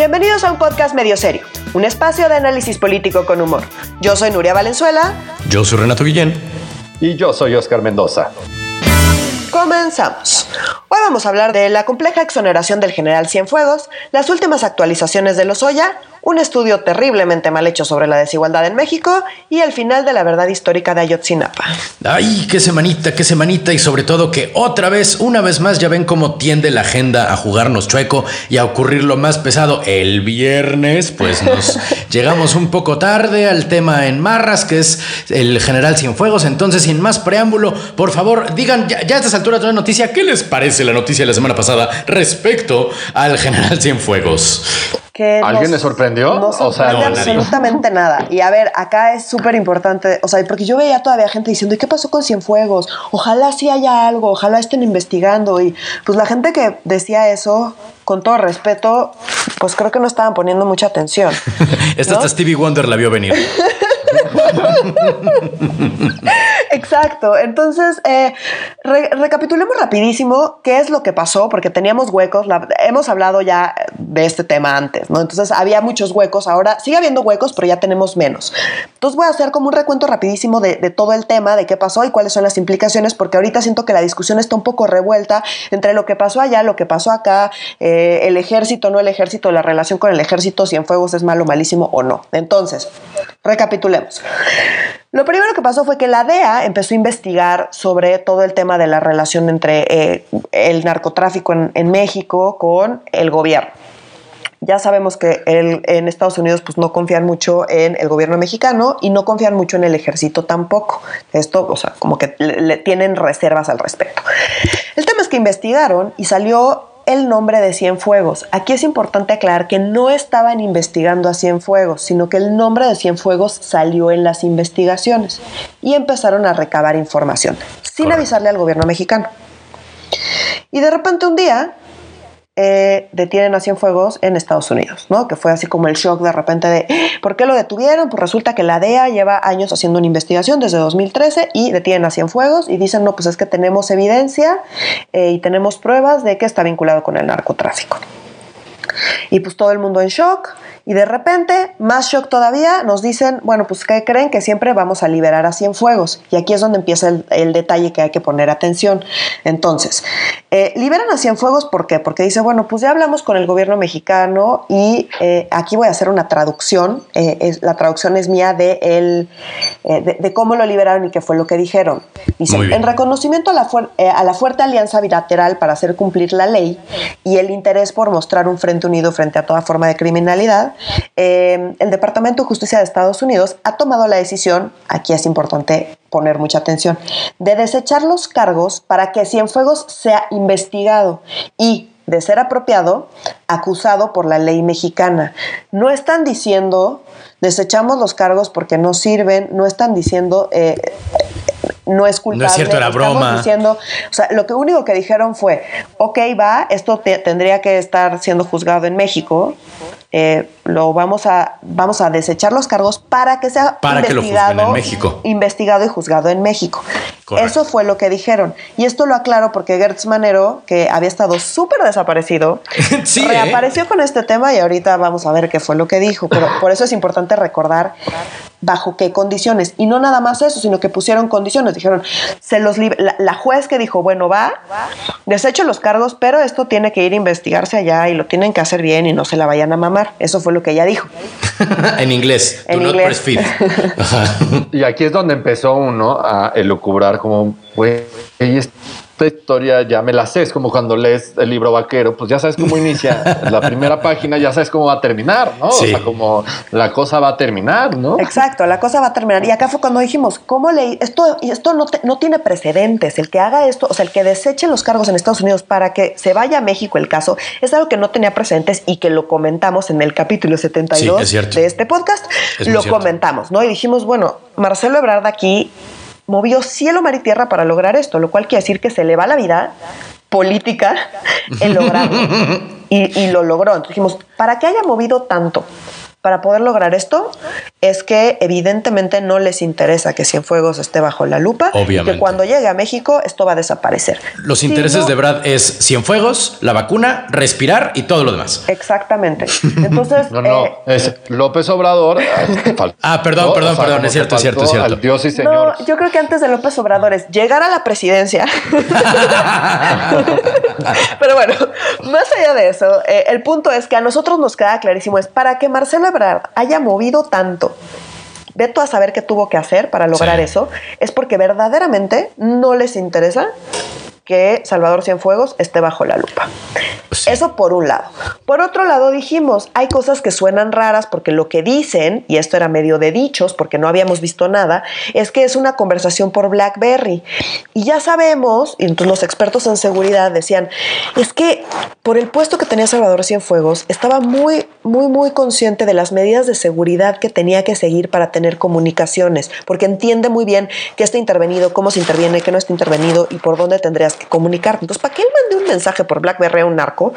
Bienvenidos a un podcast medio serio, un espacio de análisis político con humor. Yo soy Nuria Valenzuela. Yo soy Renato Guillén. Y yo soy Oscar Mendoza. Comenzamos. Hoy vamos a hablar de la compleja exoneración del general Cienfuegos, las últimas actualizaciones de Lozoya, un estudio terriblemente mal hecho sobre la desigualdad en México y el final de la verdad histórica de Ayotzinapa. Ay, qué semanita, qué semanita y sobre todo que otra vez, una vez más, ya ven cómo tiende la agenda a jugarnos chueco y a ocurrir lo más pesado. El viernes, pues nos llegamos un poco tarde al tema en Marras, que es el general Cienfuegos. Entonces, sin más preámbulo, por favor, digan ya, ya a estas alturas de la noticia, ¿qué les parece la noticia de la semana pasada respecto al general Cienfuegos? ¿Alguien le sorprendió? No sorprende absolutamente nada. Y a ver, acá es súper importante, o sea, porque yo veía todavía gente diciendo, ¿y qué pasó con Cienfuegos? Ojalá sí haya algo, ojalá estén investigando. Y pues la gente que decía eso, con todo respeto, pues creo que no estaban poniendo mucha atención. Esta hasta Stevie Wonder la vio venir. Exacto. Entonces, eh, recapitulemos rapidísimo qué es lo que pasó, porque teníamos huecos. hemos hablado ya de este tema antes, ¿no? Entonces, había muchos huecos. Ahora sigue habiendo huecos, pero ya tenemos menos. Entonces, voy a hacer como un recuento rapidísimo de, todo el tema, de qué pasó y cuáles son las implicaciones, porque ahorita siento que la discusión está un poco revuelta entre lo que pasó allá, lo que pasó acá, eh, el ejército, no el ejército, la relación con el ejército, si en fuegos es malo, malísimo o no. Entonces, recapitulemos. Lo primero que pasó fue que la DEA empezó a investigar sobre todo el tema de la relación entre eh, el narcotráfico en, México con el gobierno. Ya sabemos que en Estados Unidos pues, no confían mucho en el gobierno mexicano y no confían mucho en el ejército tampoco. Esto, o sea, como que le tienen reservas al respecto. El tema es que investigaron y salió el nombre de Cienfuegos. Aquí es importante aclarar que no estaban investigando a Cienfuegos, sino que el nombre de Cienfuegos salió en las investigaciones y empezaron a recabar información sin avisarle al gobierno mexicano. Y de repente un día eh, detienen a Cienfuegos en Estados Unidos, ¿no? Que fue así como el shock de repente de ¿por qué lo detuvieron? Pues resulta que la DEA lleva años haciendo una investigación desde 2013 y detienen a Cienfuegos y dicen, no, pues es que tenemos evidencia eh, y tenemos pruebas de que está vinculado con el narcotráfico. Y pues todo el mundo en shock. Y de repente, más shock todavía, nos dicen, bueno, pues ¿qué creen? Que siempre vamos a liberar a Cienfuegos. Y aquí es donde empieza el, detalle que hay que poner atención. Entonces, eh, liberan a Cienfuegos, ¿por qué? Porque dice, bueno, pues ya hablamos con el gobierno mexicano y eh, aquí voy a hacer una traducción. Eh, es, la traducción es mía de, el, de, cómo lo liberaron y qué fue lo que dijeron. Dice, en reconocimiento a la, a la fuerte alianza bilateral para hacer cumplir la ley y el interés por mostrar un frente unido frente a toda forma de criminalidad, eh, el Departamento de Justicia de Estados Unidos ha tomado la decisión, aquí es importante poner mucha atención, de desechar los cargos para que Cienfuegos sea investigado y, de ser apropiado, acusado por la ley mexicana. No están diciendo desechamos los cargos porque no sirven, no están diciendo eh, no es culpable. No es cierto, la broma. Diciendo, o sea, lo que único que dijeron fue, ok, va, esto tendría que estar siendo juzgado en México, eh, lo vamos a, vamos a desechar los cargos para que sea investigado, en México. investigado y juzgado en México. Eso fue lo que dijeron. Y esto lo aclaro porque Gertz Manero, que había estado súper desaparecido, sí, ¿eh? reapareció con este tema y ahorita vamos a ver qué fue lo que dijo. Pero por eso es importante recordar bajo qué condiciones. Y no nada más eso, sino que pusieron condiciones. Dijeron, se los la, la, juez que dijo, bueno, va, desecho los cargos, pero esto tiene que ir a investigarse allá y lo tienen que hacer bien y no se la vayan a mamar. Eso fue lo que ella dijo. en inglés. En inglés. y aquí es donde empezó uno a elucubrar como, güey, esta historia ya me la sé, es como cuando lees el libro vaquero, pues ya sabes cómo inicia la primera página, ya sabes cómo va a terminar, ¿no? O sea, como la cosa va a terminar, ¿no? Exacto, la cosa va a terminar. Y acá fue cuando dijimos, ¿cómo leí? Esto, esto no, no tiene precedentes, el que haga esto, o sea, el que deseche los cargos en Estados Unidos para que se vaya a México el caso, es algo que no tenía precedentes y que lo comentamos en el capítulo 72 de este podcast, lo comentamos, ¿no? Y dijimos, bueno, Marcelo Ebrard aquí movió cielo, mar y tierra para lograr esto, lo cual quiere decir que se le va la vida política en lograrlo. y, lo logró. Entonces dijimos, para que haya movido tanto para poder lograr esto es que evidentemente no les interesa que Cienfuegos esté bajo la lupa. Obviamente. Y que cuando llegue a México esto va a desaparecer. Los Si intereses no- de Brad es Cienfuegos, la vacuna, respirar y todo lo demás. Exactamente. Entonces, No, no, eh, es López Obrador. faltó, Ah, perdón, perdón, perdón, es cierto, es cierto, es cierto. Dios y señor. no, yo creo que antes de López Obrador es llegar a la presidencia. Pero bueno, más allá de eso, eh, el punto es que a nosotros nos queda clarísimo, es para que Marcelo Ebrard haya movido tanto. Ve tú a saber qué tuvo que hacer para lograr Sí. eso. Es porque verdaderamente no les interesa que Salvador Cienfuegos esté bajo la lupa. Sí. Eso por un lado. Por otro lado, dijimos, hay cosas que suenan raras porque lo que dicen, y esto era medio de dichos porque no habíamos visto nada, es que es una conversación por BlackBerry. Y ya sabemos, y entonces los expertos en seguridad decían, es que por el puesto que tenía Salvador Cienfuegos, estaba muy, muy, muy consciente de las medidas de seguridad que tenía que seguir para tener comunicaciones, porque entiende muy bien qué está intervenido, cómo se interviene, qué no está intervenido y por dónde tendrías que comunicar. Entonces, para que él mande un mensaje por BlackBerry a un narco,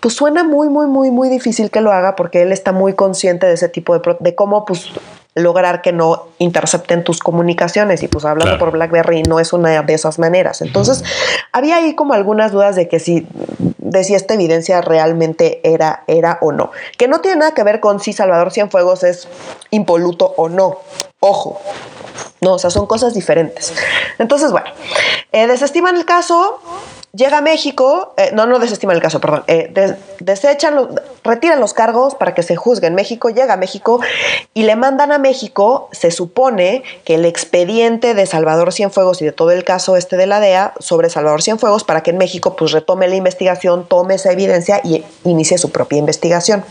pues suena muy, muy, muy, muy difícil que lo haga porque él está muy consciente de ese tipo de, pro- de cómo, pues lograr que no intercepten tus comunicaciones y pues hablando Claro. por BlackBerry no es una de esas maneras. Entonces, había ahí como algunas dudas de que si de si esta evidencia realmente era era o no, que no tiene nada que ver con si Salvador Cienfuegos es impoluto o no. Ojo, no, o sea, son cosas diferentes. Entonces, bueno, eh, desestiman el caso, llega a México, eh, no, no desestiman el caso, perdón, eh, des- desechan, los, retiran los cargos para que se juzgue en México, llega a México y le mandan a México, se supone que el expediente de Salvador Cienfuegos y de todo el caso este de la DEA sobre Salvador Cienfuegos para que en México pues retome la investigación, tome esa evidencia y inicie su propia investigación.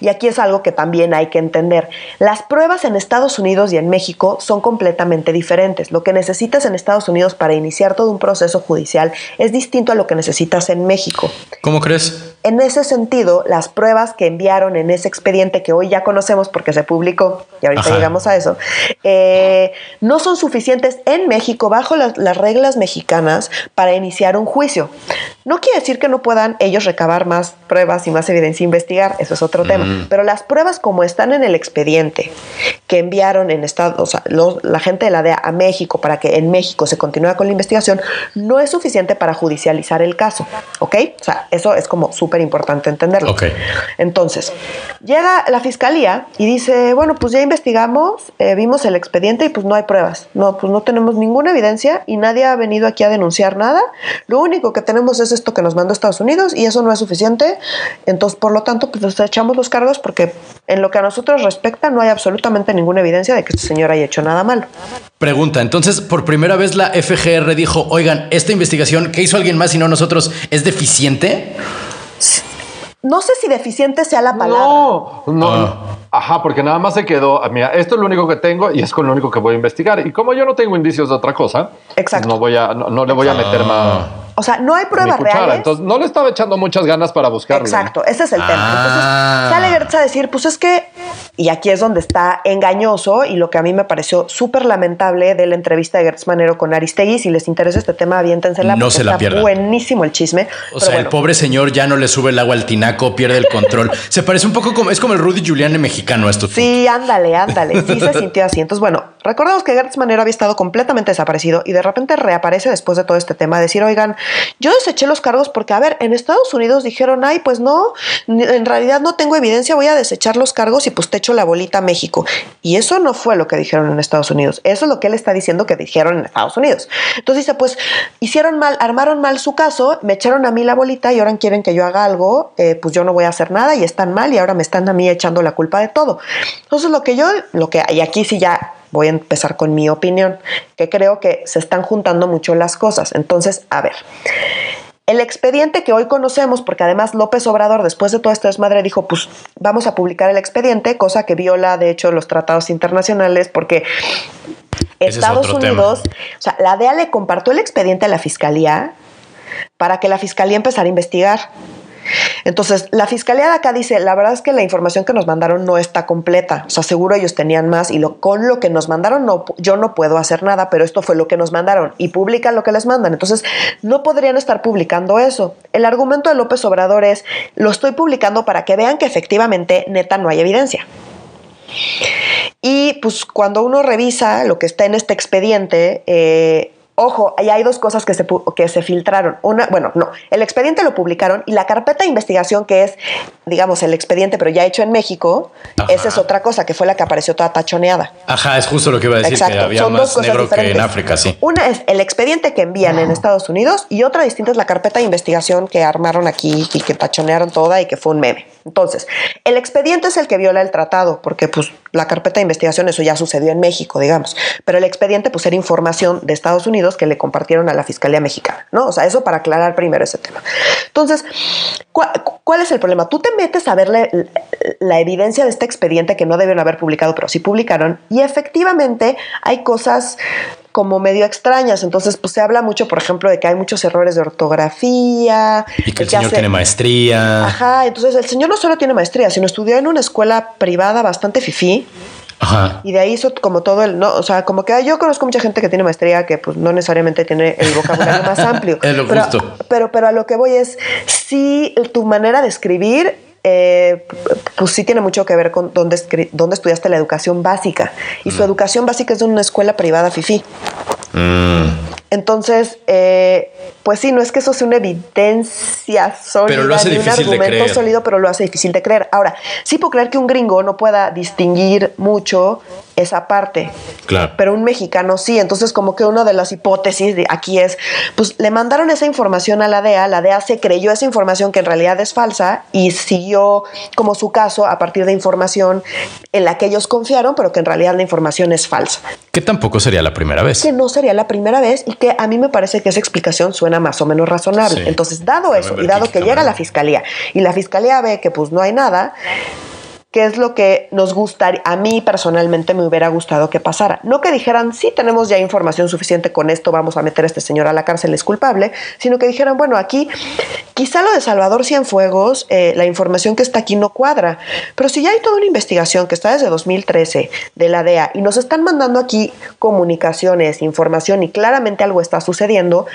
Y aquí es algo que también hay que entender. Las pruebas en Estados Unidos y en México son completamente diferentes. Lo que necesitas en Estados Unidos para iniciar todo un proceso judicial es distinto a lo que necesitas en México. ¿Cómo crees? En ese sentido, las pruebas que enviaron en ese expediente que hoy ya conocemos porque se publicó, y ahorita Ajá. llegamos a eso, eh, no son suficientes en México bajo las, las reglas mexicanas para iniciar un juicio. No quiere decir que no puedan ellos recabar más pruebas y más evidencia e investigar, eso es otro tema, pero las pruebas como están en el expediente que enviaron en Estados, o sea, los- la gente de la DEA a México para que en México se continúe con la investigación, no es suficiente para judicializar el caso, ¿ok? O sea, eso es como súper importante entenderlo. Entonces, llega la fiscalía y dice, bueno, pues ya investigamos, eh, vimos el expediente y pues no hay pruebas. No, pues no tenemos ninguna evidencia y nadie ha venido aquí a denunciar nada. Lo único que tenemos es esto que nos mandó Estados Unidos y eso no es suficiente. Entonces, por lo tanto, pues nos echamos los cargos porque en lo que a nosotros respecta no hay absolutamente ninguna evidencia de que este señor haya hecho nada malo. Pregunta, entonces por primera vez la FGR dijo, oigan, esta investigación que hizo alguien más y no nosotros es deficiente. No sé si deficiente sea la palabra. No, no. Ah. Ajá, porque nada más se quedó. ah, Mira, esto es lo único que tengo y es con lo único que voy a investigar. Y como yo no tengo indicios de otra cosa, Exacto. no voy a, no, no le voy a meter más. O sea, no hay pruebas reales. Entonces no le estaba echando muchas ganas para buscarlo. Exacto, ese es el tema. Ah. Entonces sale Gertz a decir, pues es que, y aquí es donde está engañoso y lo que a mí me pareció súper lamentable de la entrevista de Gertz Manero con Aristegui, si les interesa este tema, aviéntensela. No se la está pierdan. buenísimo el chisme. O sea, el pobre señor ya no le sube el agua al tinaco, pierde el control. Se parece un poco como, es como el Rudy Giuliani mexicano esto. Sí, ándale, ándale. Sí se sintió así. Entonces, bueno, recordemos que Gertz Manero había estado completamente desaparecido y de repente reaparece después de todo este tema. Decir, oigan, yo deseché los cargos porque, a ver, en Estados Unidos dijeron, ay, pues no, en realidad no tengo evidencia, voy a desechar los cargos y pues te echo la bolita a México. Y eso no fue lo que dijeron en Estados Unidos. Eso es lo que él está diciendo que dijeron en Estados Unidos. Entonces dice, pues hicieron mal, armaron mal su caso, me echaron a mí la bolita y ahora quieren que yo haga algo, eh, pues yo no voy a hacer nada y están mal y ahora me están a mí echando la culpa de todo. Entonces lo que yo, lo que, y aquí sí ya voy a empezar con mi opinión, que creo que se están juntando mucho las cosas. Entonces, a ver. El expediente que hoy conocemos, porque además López Obrador, después de todo este desmadre, dijo, pues vamos a publicar el expediente, cosa que viola, de hecho, los tratados internacionales, porque Ese es Estados tema. Unidos, o sea, la DEA le compartió el expediente a la fiscalía para que la fiscalía empezara a investigar. Entonces, la fiscalía de acá dice, la verdad es que la información que nos mandaron no está completa. O sea, seguro ellos tenían más y lo, con lo que nos mandaron yo no puedo hacer nada, pero esto fue lo que nos mandaron y publican lo que les mandan. Entonces, no podrían estar publicando eso. El argumento de López Obrador es, lo estoy publicando para que vean que efectivamente, neta, no hay evidencia. Y pues cuando uno revisa lo que está en este expediente, eh, Ojo, ahí hay dos cosas que se, que se filtraron. Una, bueno, no, el expediente lo publicaron y la carpeta de investigación, que es, digamos, el expediente, pero ya hecho en México, esa es otra cosa, que fue la que apareció toda tachoneada. Ajá, es justo lo que iba a decir, que había más negro que en África, sí. Una es el expediente que envían en Estados Unidos y otra distinta es la carpeta de investigación que armaron aquí y que tachonearon toda y que fue un meme. Entonces, el expediente es el que viola el tratado, porque pues la carpeta de investigación, eso ya sucedió en México, digamos, pero el expediente pues era información de Estados Unidos que le compartieron a la Fiscalía Mexicana, ¿no? O sea, eso para aclarar primero ese tema. Entonces, ¿cuál, es el problema? Tú te metes a ver la, la evidencia de este expediente que no debieron haber publicado, pero sí publicaron, y efectivamente hay cosas como medio extrañas. Entonces, pues se habla mucho, por ejemplo, de que hay muchos errores de ortografía. Y que el señor tiene maestría. Ajá, entonces el señor no solo tiene maestría, sino estudió en una escuela privada bastante fifí. Ajá. Y de ahí hizo como todo el, no, o sea, como que yo conozco mucha gente que tiene maestría que pues no necesariamente tiene el vocabulario más amplio. Es lo pero, justo. Pero, pero a lo que voy es, si tu manera de escribir eh, pues sí tiene mucho que ver con dónde, dónde estudiaste la educación básica. Y su mm. educación básica es de una escuela privada FIFI. Mm. Entonces, eh, pues sí, no es que eso sea una evidencia sólida, pero lo hace ni un argumento sólido, pero lo hace difícil de creer. Ahora, sí puedo creer que un gringo no pueda distinguir mucho esa parte. Claro. Pero un mexicano sí. Entonces, como que una de las hipótesis de aquí es, pues le mandaron esa información a la DEA, la DEA se creyó esa información que en realidad es falsa y siguió como su caso a partir de información en la que ellos confiaron, pero que en realidad la información es falsa. Que tampoco sería la primera vez. Que no sería la primera vez y que a mí me parece que esa explicación suena más o menos razonable. Entonces, dado eso y dado que llega la fiscalía y la fiscalía ve que pues no hay nada, qué es lo que nos gustaría, a mí personalmente me hubiera gustado que pasara. No que dijeran, sí, tenemos ya información suficiente con esto, vamos a meter a este señor a la cárcel, es culpable, sino que dijeran, bueno, aquí quizá lo de Salvador Cienfuegos, eh, la información que está aquí no cuadra, pero si ya hay toda una investigación que está desde 2013 de la DEA y nos están mandando aquí comunicaciones, información y claramente algo está sucediendo,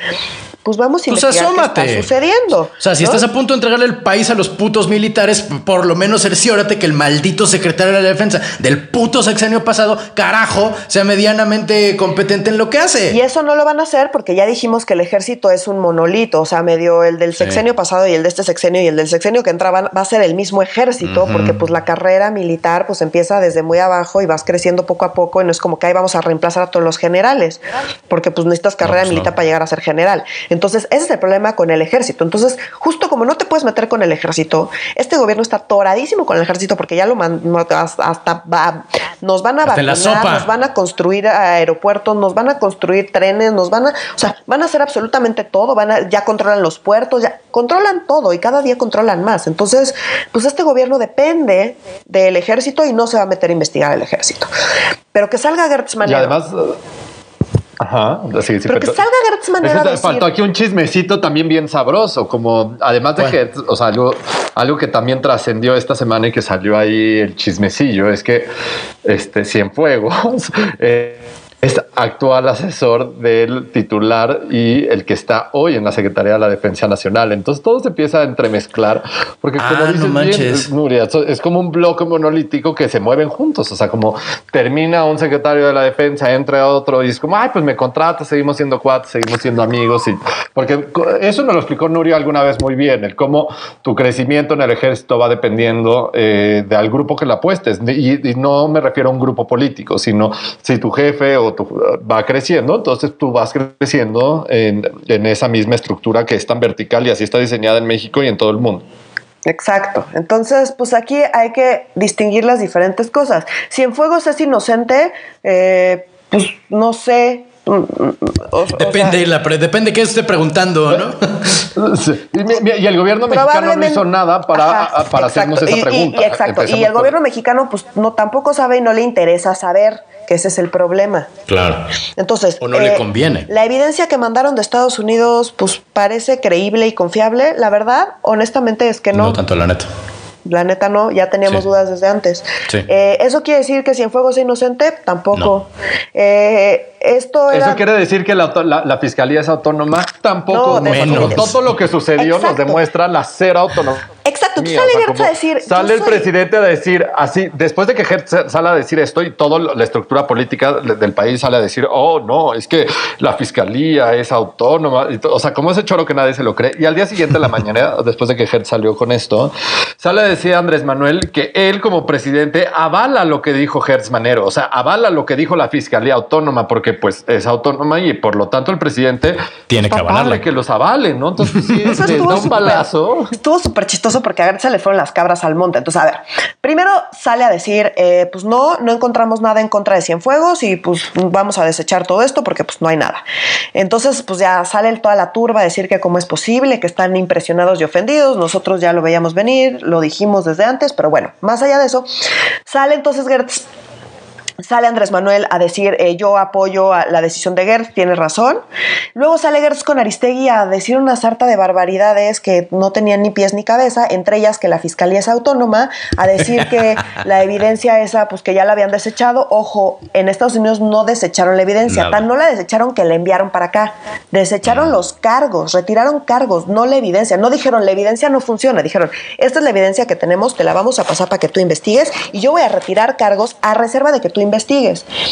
pues vamos a pues investigar qué está sucediendo. O sea, si estás a punto de entregarle el país a los putos militares, por lo menos cerciórate que el maldito secretario de la defensa del puto sexenio pasado, carajo, sea medianamente competente en lo que hace. Y eso no lo van a hacer porque ya dijimos que el ejército es un monolito, o sea, medio el del sexenio pasado y el de este sexenio y el del sexenio que entraban va a ser el mismo ejército, porque pues la carrera militar pues empieza desde muy abajo y vas creciendo poco a poco y no es como que ahí vamos a reemplazar a todos los generales, porque pues necesitas carrera pues, militar para llegar a ser general. Entonces, ese es el problema con el ejército. Entonces, justo como no te puedes meter con el ejército, este gobierno está toradísimo con el ejército porque ya lo hasta va, nos van a vacunar, nos van a construir aeropuertos, nos van a construir trenes, nos van a, o sea, van a hacer absolutamente todo, van a, ya controlan los puertos, ya controlan todo y cada día controlan más. Entonces, pues este gobierno depende del ejército y no se va a meter a investigar el ejército. Pero que salga Gertz Y además Ajá, sí, sí, Pero que salga Gertz Manero Faltó aquí un chismecito también bien sabroso, como además de Gertz, o sea, algo, algo que también trascendió esta semana y que salió ahí el chismecillo es que este Cienfuegos eh, es actual asesor del titular y el que está hoy en la Secretaría de la Defensa Nacional. Entonces todo se empieza a entremezclar porque como ah, dices Nuria, es como un bloque monolítico que se mueven juntos. O sea, como termina un secretario de la Defensa, entra otro y es como, ay, pues me contrata, seguimos siendo cuatro, seguimos siendo amigos. Y, porque eso nos lo explicó Nuria alguna vez muy bien, el cómo tu crecimiento en el ejército va dependiendo eh, de al grupo que la apuestes. Y, y no me refiero a un grupo político, sino si tu jefe o va creciendo, entonces tú vas creciendo en, en esa misma estructura que es tan vertical y así está diseñada en México y en todo el mundo. Exacto. Entonces, pues aquí hay que distinguir las diferentes cosas. Si en Fuegos es inocente, eh, pues no sé. Mm, mm, depende, la depende qué esté preguntando, ¿no? Y, el gobierno mexicano no hizo nada para, para hacernos esa pregunta. Y, exacto. Y el gobierno mexicano, pues no tampoco sabe y no le interesa saber que ese es el problema. Claro. Entonces, o no le conviene. La evidencia que mandaron de Estados Unidos, pues parece creíble y confiable. La verdad, honestamente, es que no. No tanto, la neta. La neta no, ya teníamos Sí. dudas desde antes. Sí. Eh, ¿Eso quiere decir que Cienfuegos es inocente? Tampoco. Eh, esto era... Eso quiere decir que la, auto- la- la fiscalía es autónoma. Tampoco. No, todo lo que sucedió nos demuestra la cero autonomía. Exacto, tú Mía, sale o sea, Gertz como a decir... Sale el soy- presidente a decir así, después de que Gertz sale a decir esto y toda la estructura política de- del país sale a decir, oh, no, es que la fiscalía es autónoma. O sea, como ese choro que nadie se lo cree. Y al día siguiente, en la mañana, después de que Gertz salió con esto, sale a decir Andrés Manuel que él como presidente avala lo que dijo Gertz Manero. O sea, avala lo que dijo la fiscalía autónoma porque pues es autónoma y por lo tanto el presidente Tiene que avalarla. que los avalen, ¿no? Entonces sí, Eso les estuvo da un balazo. Estuvo súper chistoso porque a se le fueron las cabras al monte. Entonces, a ver, primero sale a decir, eh, pues no, no encontramos nada en contra de Cienfuegos y pues vamos a desechar todo esto porque pues no hay nada. Entonces, pues ya sale toda la turba a decir que cómo es posible, que están impresionados y ofendidos. Nosotros ya lo veíamos venir, lo dijimos desde antes, pero bueno, más allá de eso, sale entonces Gertz Sale Andrés Manuel a decir, eh, yo apoyo a la decisión de Gertz, tiene razón. Luego sale Gertz con Aristegui a decir una sarta de barbaridades que no tenían ni pies ni cabeza, entre ellas que la fiscalía es autónoma, a decir que la evidencia esa, pues que ya la habían desechado. Ojo, en Estados Unidos no desecharon la evidencia, Nada. tan no la desecharon que la enviaron para acá. Desecharon los cargos, retiraron cargos, no la evidencia. No dijeron, la evidencia no funciona. Dijeron, esta es la evidencia que tenemos, te la vamos a pasar para que tú investigues y yo voy a retirar cargos a reserva de que tú investigues.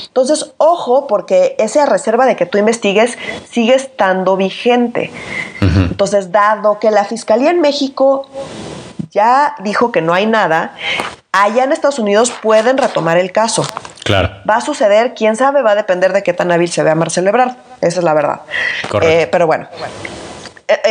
Entonces, ojo, porque esa reserva de que tú investigues sigue estando vigente. Entonces, dado que la Fiscalía en México ya dijo que no hay nada, allá en Estados Unidos pueden retomar el caso. Claro. Va a suceder, quién sabe, va a depender de qué tan hábil se vea Marcelo Ebrard. Esa es la verdad. Correcto. Eh, pero bueno. Eh,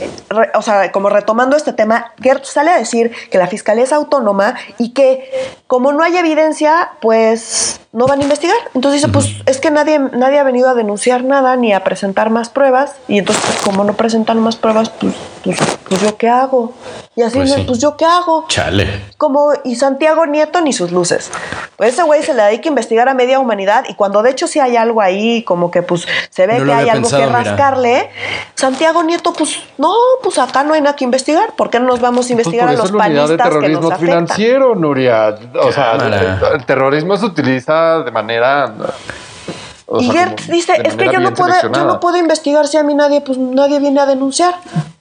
eh, re- o sea, como retomando este tema, Gertz sale a decir que la fiscalía es autónoma y que como no hay evidencia, pues no van a investigar. Entonces dice, pues es que nadie, nadie ha venido a denunciar nada ni a presentar más pruebas y entonces pues, como no presentan más pruebas, pues, pues, pues, yo qué hago. Y así, Pues pues, sí. pues yo qué hago Chale. como y Santiago Nieto ni sus luces. Pues ese güey se le dedica a investigar a media humanidad y cuando de hecho sí hay algo ahí, como que pues se ve No que hay algo pensado, que mira. rascarle, Santiago Nieto pues no, pues acá no hay nada que investigar, ¿por qué no nos vamos a Pues investigar a eso los unidad de panistas que terrorismo nos afectan? financiero, Nuria. O sea, el, el terrorismo se utiliza de manera. o Y sea, como dice, es que yo no, puedo, yo no puedo investigar si a mí nadie, pues nadie viene a denunciar.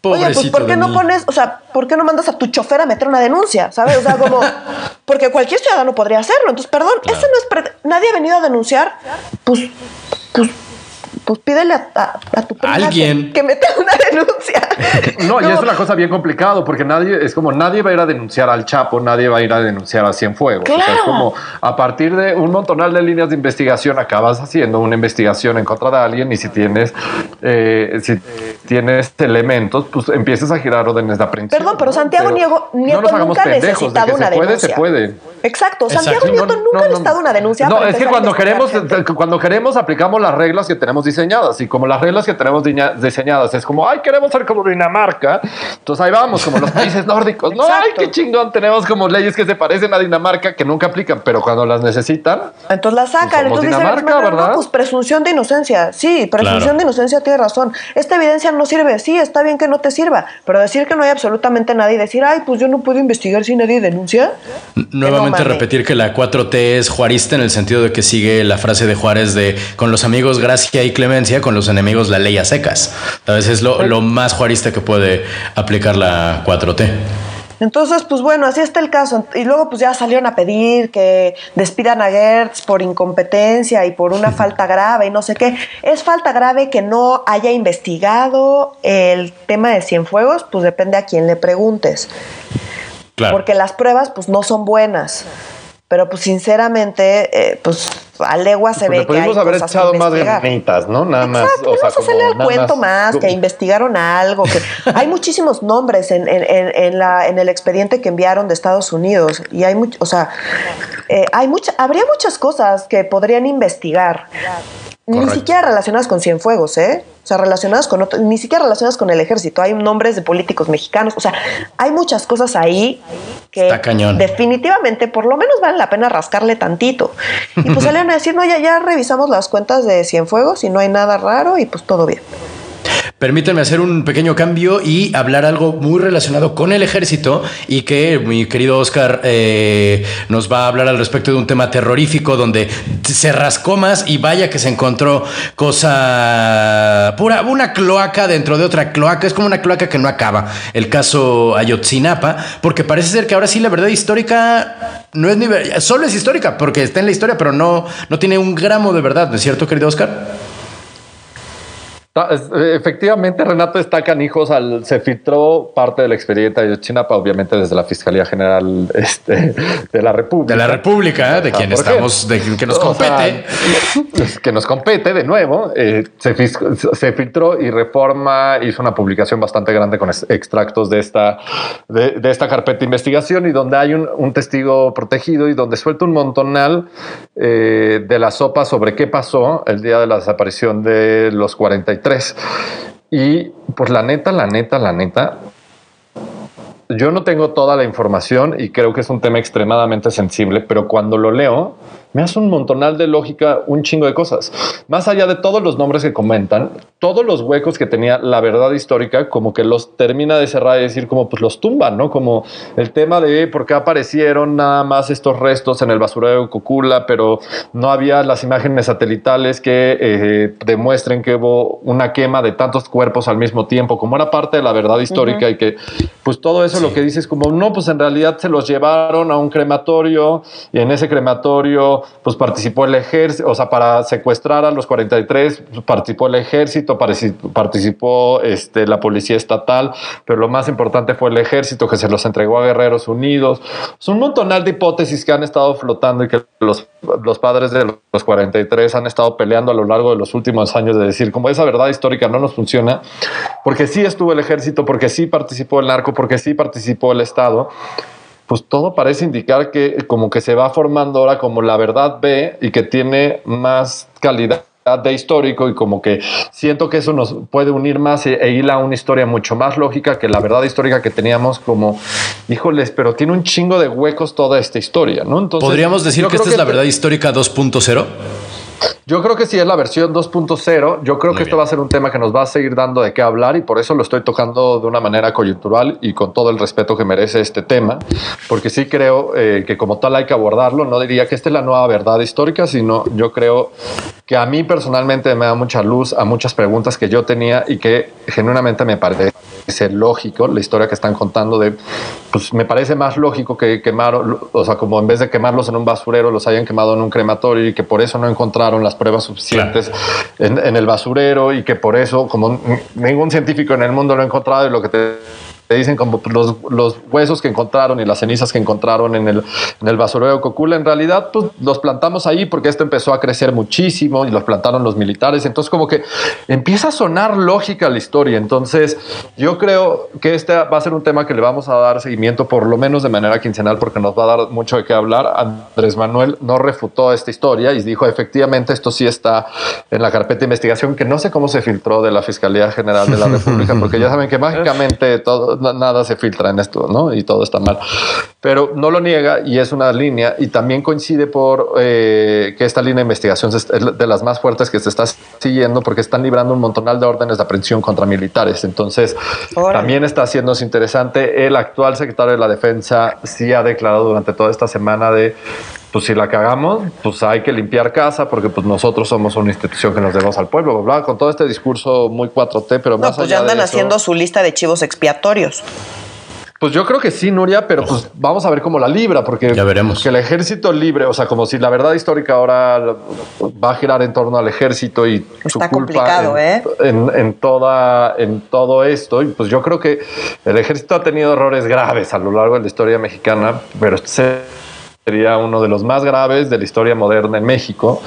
Oye, pues ¿por qué no mí. pones, o sea, ¿por qué no mandas a tu chofer a meter una denuncia? ¿Sabes? O sea, como, porque cualquier ciudadano podría hacerlo. Entonces, perdón, Claro. ese no es, nadie ha venido a denunciar, pues, pues, pues pídele a, a- a tu prima Alguien. Que, que meta una denuncia. No, y es una cosa bien complicado porque nadie, es como nadie va a ir a denunciar al Chapo, nadie va a ir a denunciar a Cienfuegos. O sea, es como a partir de un montonal de líneas de investigación acabas haciendo una investigación en contra de alguien y si tienes, eh, si tienes elementos, pues empiezas a girar órdenes de aprehensión. Perdón, pero ¿no? Santiago Pero Nieto, Nieto no nunca ha pendejos, de necesitado que una se puede, denuncia. se puede. Exacto, Santiago Exacto. Nieto No, nunca no, ha no. necesitado una denuncia. No, es que cuando queremos, gente. cuando queremos aplicamos las reglas que tenemos diseñadas y como las reglas que tenemos diseñadas es como, ay, queremos ser como Dinamarca, entonces ahí vamos, como los países nórdicos. No, ay, qué chingón, tenemos como leyes que se parecen a Dinamarca que nunca aplican, pero cuando las necesitan, Entonces la sacan. Pues Entonces dice Dinamarca, Gertz Manero, ¿verdad? No, pues presunción de inocencia. Sí, presunción Claro. de inocencia tiene razón. Esta evidencia no sirve. Sí, está bien que no te sirva. Pero decir que no hay absolutamente nadie y decir, ay, pues yo no puedo investigar si nadie denuncia. Nuevamente no repetir que la 4T es juarista en el sentido de que sigue la frase de Juárez de con los amigos gracia y clemencia, con los enemigos la ley a secas. A veces es lo, lo más juarista que puede aplicar la 4T. Entonces, pues bueno, así está el caso. Y luego pues ya salieron a pedir que despidan a Gertz por incompetencia y por una falta grave y no sé qué. ¿Es falta grave que no haya investigado el tema de Cienfuegos? Pues depende a quién le preguntes. Claro. Porque las pruebas pues no son buenas. Pero pues sinceramente, eh, pues a legua se pues, ve que hay haber cosas que echado más ganitas, ¿no? Nada más. O sea, vamos a hacerle nada cuento más, que investigaron algo, que hay muchísimos nombres en, en- en- en la, en el expediente que enviaron de Estados Unidos y hay mucho, o sea, eh, hay mucha, habría muchas cosas que podrían investigar. Ni siquiera relacionadas con Cienfuegos, ¿eh? O sea, relacionadas con otro, ni siquiera relacionadas con el ejército. Hay nombres de políticos mexicanos. O sea, hay muchas cosas ahí que definitivamente por lo menos vale la pena rascarle tantito. Y pues salieron a decir, no, ya, ya revisamos las cuentas de Cienfuegos y no hay nada raro y pues todo bien. Permítanme hacer un pequeño cambio y hablar algo muy relacionado con el ejército y que mi querido Oscar eh, nos va a hablar al respecto de un tema terrorífico donde se rascó más y vaya que se encontró cosa pura, una cloaca dentro de otra cloaca, es como una cloaca que no acaba. El caso Ayotzinapa, porque parece ser que ahora sí la verdad histórica no es ni solo es histórica porque está en la historia, pero no, no tiene un gramo de verdad, ¿no es cierto, querido Oscar? Efectivamente, Renato está canijos. Al, se filtró parte del expediente de Chinapa, obviamente desde la Fiscalía General este, de la República. De la República, de quien estamos, de que nos compete. que nos compete de nuevo. Eh, se, se, filtró y Reforma hizo una publicación bastante grande con extractos de esta, de, esta carpeta de investigación y donde hay un, testigo protegido y donde suelta un montonal eh, de la sopa sobre qué pasó el día de la desaparición de los 43 y pues la neta, la neta, la neta, yo no tengo toda la información y creo que es un tema extremadamente sensible, pero cuando lo leo, me hace un montonal de lógica, un chingo de cosas. Más allá de todos los nombres que comentan, todos los huecos que tenía la verdad histórica, como que los termina de cerrar y decir, como pues los tumban, ¿no? Como el tema de por qué aparecieron nada más estos restos en el basurero de Cocula, pero no había las imágenes satelitales que eh, demuestren que hubo una quema de tantos cuerpos al mismo tiempo, como era parte de la verdad histórica y que pues todo eso lo que dices como, no, pues en realidad se los llevaron a un crematorio y en ese crematorio pues participó el ejército, o sea, para secuestrar a los 43 pues, participó el ejército, participó este, la policía estatal, pero lo más importante fue el ejército que se los entregó a Guerreros Unidos. Es un montonal de hipótesis que han estado flotando y que los, los padres de los 43 han estado peleando a lo largo de los últimos años de decir, como esa verdad histórica no nos funciona, porque sí estuvo el ejército, porque sí participó el narco, porque sí participó el Estado pues todo parece indicar que como que se va formando ahora como la verdad B y que tiene más calidad de histórico y como que siento que eso nos puede unir más e, e, ir a una historia mucho más lógica que la verdad histórica que teníamos como, híjoles, pero tiene un chingo de huecos toda esta historia, ¿no? Entonces, ¿Podríamos decir que esta es la verdad histórica 2.0? Yo creo que si es la versión 2.0. Yo creo que esto va a ser un tema que nos va a seguir dando de qué hablar y por eso lo estoy tocando de una manera coyuntural y con todo el respeto que merece este tema, porque sí creo eh, que como tal hay que abordarlo. No diría que esta es la nueva verdad histórica, sino yo creo que a mí personalmente me da mucha luz a muchas preguntas que yo tenía y que genuinamente me parece lógico la historia que están contando de, pues me parece más lógico que quemar, o sea, como en vez de quemarlos en un basurero, los hayan quemado en un crematorio y que por eso no encontraron las pruebas suficientes en, en, el basurero y que por eso, como ningún científico en el mundo lo ha encontrado y lo que te te dicen como los, los, huesos que encontraron y las cenizas que encontraron en el, en el basurero de Cocula, en realidad pues, los plantamos ahí porque esto empezó a crecer muchísimo y los plantaron los militares. Entonces como que empieza a sonar lógica la historia. Entonces yo creo que este va a ser un tema que le vamos a dar seguimiento por lo menos de manera quincenal porque nos va a dar mucho de qué hablar. Andrés Manuel no refutó esta historia y dijo efectivamente esto sí está en la carpeta de investigación que no sé cómo se filtró de la Fiscalía General de la República porque ya saben que mágicamente todo nada se filtra en esto, ¿no? Y todo está mal. Pero no lo niega y es una línea y también coincide por eh, que esta línea de investigación es de las más fuertes que se está siguiendo porque están librando un montonal de órdenes de aprehensión contra militares. Entonces, también está haciéndose interesante. El actual secretario de la Defensa sí ha declarado durante toda esta semana de pues si la cagamos, pues hay que limpiar casa porque pues nosotros somos una institución que nos debemos al pueblo, bla, con todo este discurso muy 4T, pero más pues ya andan haciendo su lista de chivos expiatorios. Pues yo creo que sí, Nuria, pero pues vamos a ver cómo la libra, porque ya veremos. que el ejército libre, o sea, como si la verdad histórica ahora va a girar en torno al ejército y su culpa en, ¿eh? en, toda en todo esto, y pues yo creo que el ejército ha tenido errores graves a lo largo de la historia mexicana, pero se sería uno de los más graves de la historia moderna en México.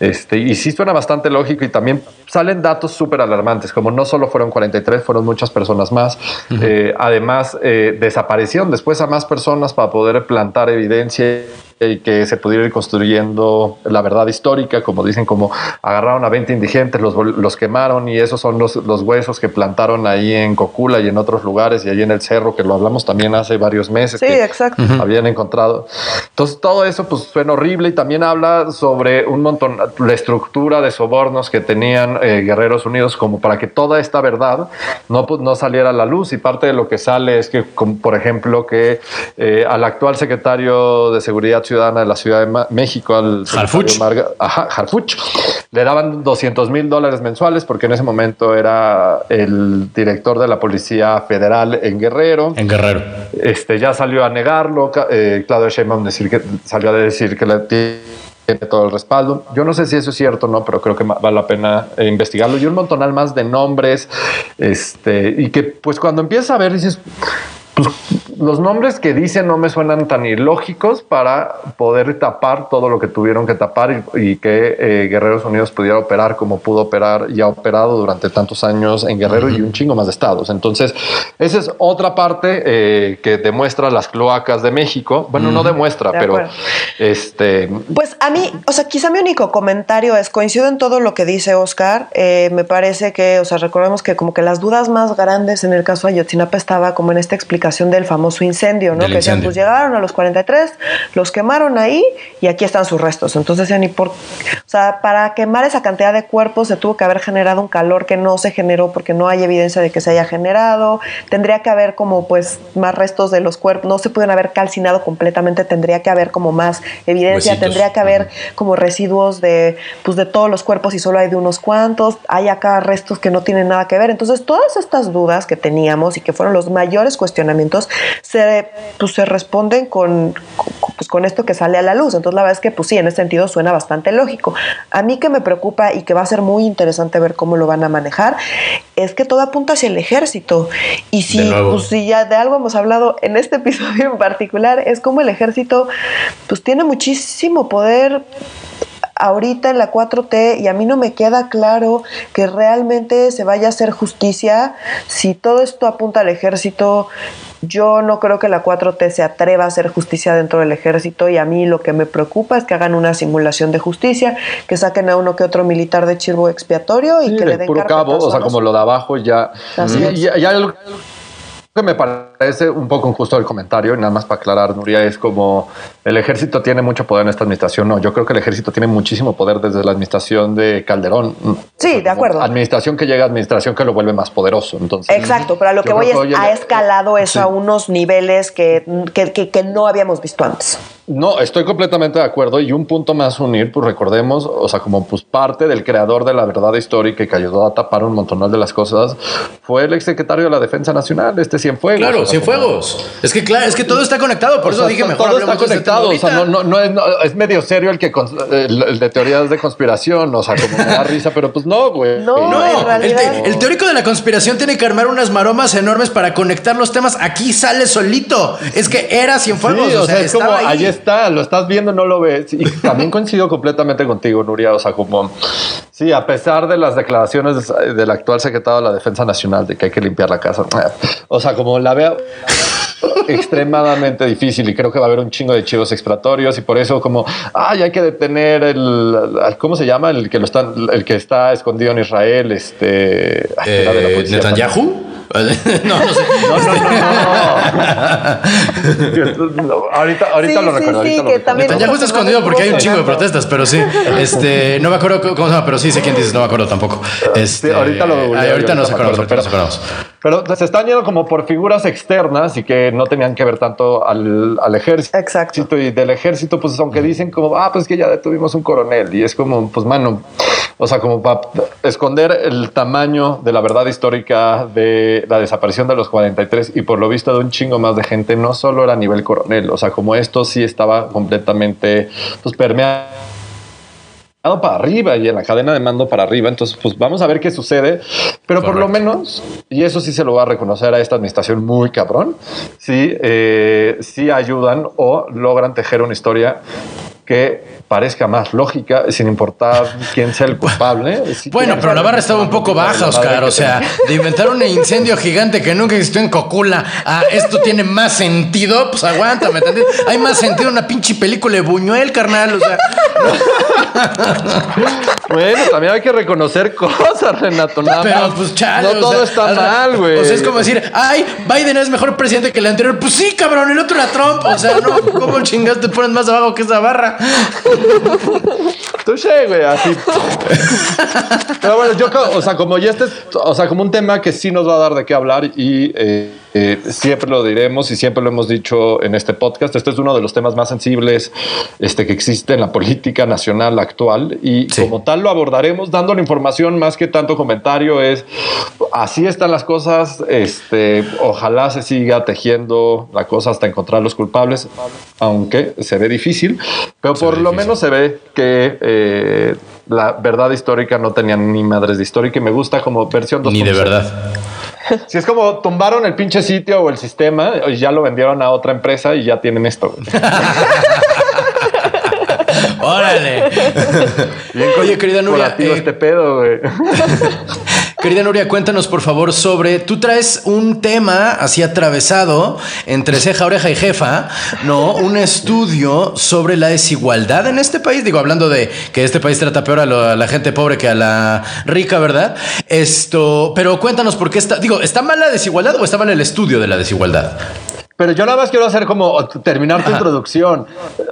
Este, y sí suena bastante lógico y también salen datos súper alarmantes, como no solo fueron 43, fueron muchas personas más. Eh, además, eh, desaparecieron después a más personas para poder plantar evidencia y que se pudiera ir construyendo la verdad histórica, como dicen, como agarraron a 20 indigentes, los, los quemaron y esos son los, los, huesos que plantaron ahí en Cocula y en otros lugares y ahí en el cerro, que lo hablamos también hace varios meses. Sí, exacto. Habían encontrado. Entonces todo eso pues suena horrible y también habla sobre un montón, la estructura de sobornos que tenían eh, Guerreros Unidos como para que toda esta verdad no, pues, no saliera a la luz y parte de lo que sale es que, como, por ejemplo, que eh, al actual secretario de Seguridad Ciudadana de la Ciudad de México, al Harfuch. Harfuch, le daban 200 mil dólares mensuales porque en ese momento era el director de la Policía Federal en Guerrero. En Guerrero. Este, ya salió a negarlo. Eh, Claudio Sheinbaum decir que, salió a decir que le tiene todo el respaldo. Yo no sé si eso es cierto o no, pero creo que vale la pena eh, investigarlo. Y un montonal más de nombres, este, y que pues cuando empiezas a ver dices, pues los nombres que dicen no me suenan tan ilógicos para poder tapar todo lo que tuvieron que tapar y, que eh, Guerreros Unidos pudiera operar como pudo operar y ha operado durante tantos años en Guerrero y un chingo más de estados. Entonces, esa es otra parte eh, que demuestra las cloacas de México. Bueno, no demuestra, pero este. Pues a mí, o sea, quizá mi único comentario es coincido en todo lo que dice Oscar. Eh, me parece que, o sea, recordemos que como que las dudas más grandes en el caso de Ayotzinapa estaba como en esta explicación del famoso incendio, ¿no? que decían, pues llegaron a los 43, los quemaron ahí y aquí están sus restos. Entonces, ni por. O sea, para quemar esa cantidad de cuerpos se tuvo que haber generado un calor que no se generó porque no hay evidencia de que se haya generado. Tendría que haber como, pues, más restos de los cuerpos. No se pueden haber calcinado completamente. Tendría que haber como más evidencia. Tendría que haber como residuos de, pues, de todos los cuerpos y solo hay de unos cuantos. Hay acá restos que no tienen nada que ver. Entonces, todas estas dudas que teníamos y que fueron los mayores cuestionamientos se, pues, se responden con, pues, con esto que sale a la luz. Entonces la verdad es que pues sí, en ese sentido suena bastante lógico. A mí que me preocupa y que va a ser muy interesante ver cómo lo van a manejar, es que todo apunta hacia el ejército. Y si, pues, si ya de algo hemos hablado en este episodio en particular, es como el ejército pues tiene muchísimo poder ahorita en la 4T y a mí no me queda claro que realmente se vaya a hacer justicia si todo esto apunta al ejército. Yo no creo que la 4T se atreva a hacer justicia dentro del ejército y a mí lo que me preocupa es que hagan una simulación de justicia, que saquen a uno que otro militar de chivo expiatorio y que le den puro cabo, o sea, como lo de abajo ya. ya, ya que me parece un poco injusto el comentario, y nada más para aclarar, Nuria, es como el ejército tiene mucho poder en esta administración. No, yo creo que el ejército tiene muchísimo poder desde la administración de Calderón. Sí, de acuerdo. Administración que llega a administración que lo vuelve más poderoso. Entonces, Exacto, pero a lo que voy es, ha escalado eso a unos niveles que, que, que no habíamos visto antes. No, estoy completamente de acuerdo. Y un punto más unir, pues recordemos, o sea, como pues parte del creador de la verdad histórica y que ayudó a tapar un montón de las cosas, fue el exsecretario de la Defensa Nacional, este Cienfuegos. Claro, Cienfuegos. Es que claro, es que todo está conectado, por eso dije mejor. Todo está conectado, o sea, no, no, es, es, medio serio el que el, de teorías de conspiración, o sea, como me da risa, pero pues no, güey. No, no el, el, teórico de la conspiración tiene que armar unas maromas enormes para conectar los temas. Aquí sale solito. Es que era Cienfuegos. Sí, o, sea, es como ahí está, lo estás viendo, no lo ves. Y también coincido completamente contigo, Nuria. O sea, como, sí, a pesar de las declaraciones del actual secretario de la Defensa Nacional de que hay que limpiar la casa, o sea, como la veo extremadamente difícil y creo que va a haber un chingo de chivos exploratorios y por eso como ay hay que detener el cómo se llama el que lo está el que está escondido en Israel este eh, Netanyahu no, no sé. No, no, no, ahorita ahorita lo recuerdo. Sí, que también Netanyahu está escondido porque hay un chingo de protestas, pero sí. Este, no me acuerdo cómo se llama, pero sí sé quién dices, no me acuerdo tampoco. Este, ahorita lo ahorita, ahorita nos acordamos, ahorita nos acordamos. Pero se están yendo como por figuras externas y que no tenían que ver tanto al, al ejército. Exacto. Y del ejército, pues aunque dicen como, ah, pues que ya detuvimos un coronel. Y es como, pues mano, o sea, como para esconder el tamaño de la verdad histórica de la desaparición de los 43 y por lo visto de un chingo más de gente, no solo era a nivel coronel. O sea, como esto sí estaba completamente pues, permeado para arriba y en la cadena de mando para arriba. Entonces, pues vamos a ver qué sucede. Pero por lo menos, y eso sí se lo va a reconocer a esta administración muy cabrón, sí, eh, sí ayudan o logran tejer una historia que parezca más lógica, sin importar quién sea el culpable. bueno, pero la barra estaba un poco baja, Oscar. O sea, de inventar un incendio gigante que nunca existió en Cocula, ah, esto tiene más sentido, pues aguántame. Hay más sentido una pinche película de Buñuel, carnal. O sea. bueno, también hay que reconocer cosas, Renato. pero pues chale, No todo está mal, güey. O sea, es como decir, ay, Biden es mejor presidente que el anterior. Pues sí, cabrón, el otro era Trump. O sea, no, ¿cómo chingados te pones más abajo que esa barra? Touché, güey, así. Pero bueno, yo, o sea, como ya este, o sea, como un tema que sí nos va a dar de qué hablar y eh, eh, siempre lo diremos y siempre lo hemos dicho en este podcast. Este es uno de los temas más sensibles este, que existe en la política nacional actual y como tal lo abordaremos dando la información más que tanto comentario. Es así están las cosas. Este, ojalá se siga tejiendo la cosa hasta encontrar los culpables, aunque se ve difícil, pero por lo menos se ve que eh, la verdad histórica no tenía ni madres de histórica y me gusta como versión Ni de verdad. Si es como tumbaron el pinche sitio o el sistema y ya lo vendieron a otra empresa y ya tienen esto. Órale. Oye, querida Nuria. Eh, este pedo, güey. Querida Nuria, cuéntanos por favor sobre. Tú traes un tema así atravesado entre ceja, oreja y jefa, ¿no? Un estudio sobre la desigualdad en este país. Digo, hablando de que este país trata peor a, la gente pobre que a la rica, ¿verdad? Esto. Pero cuéntanos por qué está. Digo, ¿está mal la desigualdad o está mal el estudio de la desigualdad? Pero yo nada más quiero hacer como terminar tu introducción.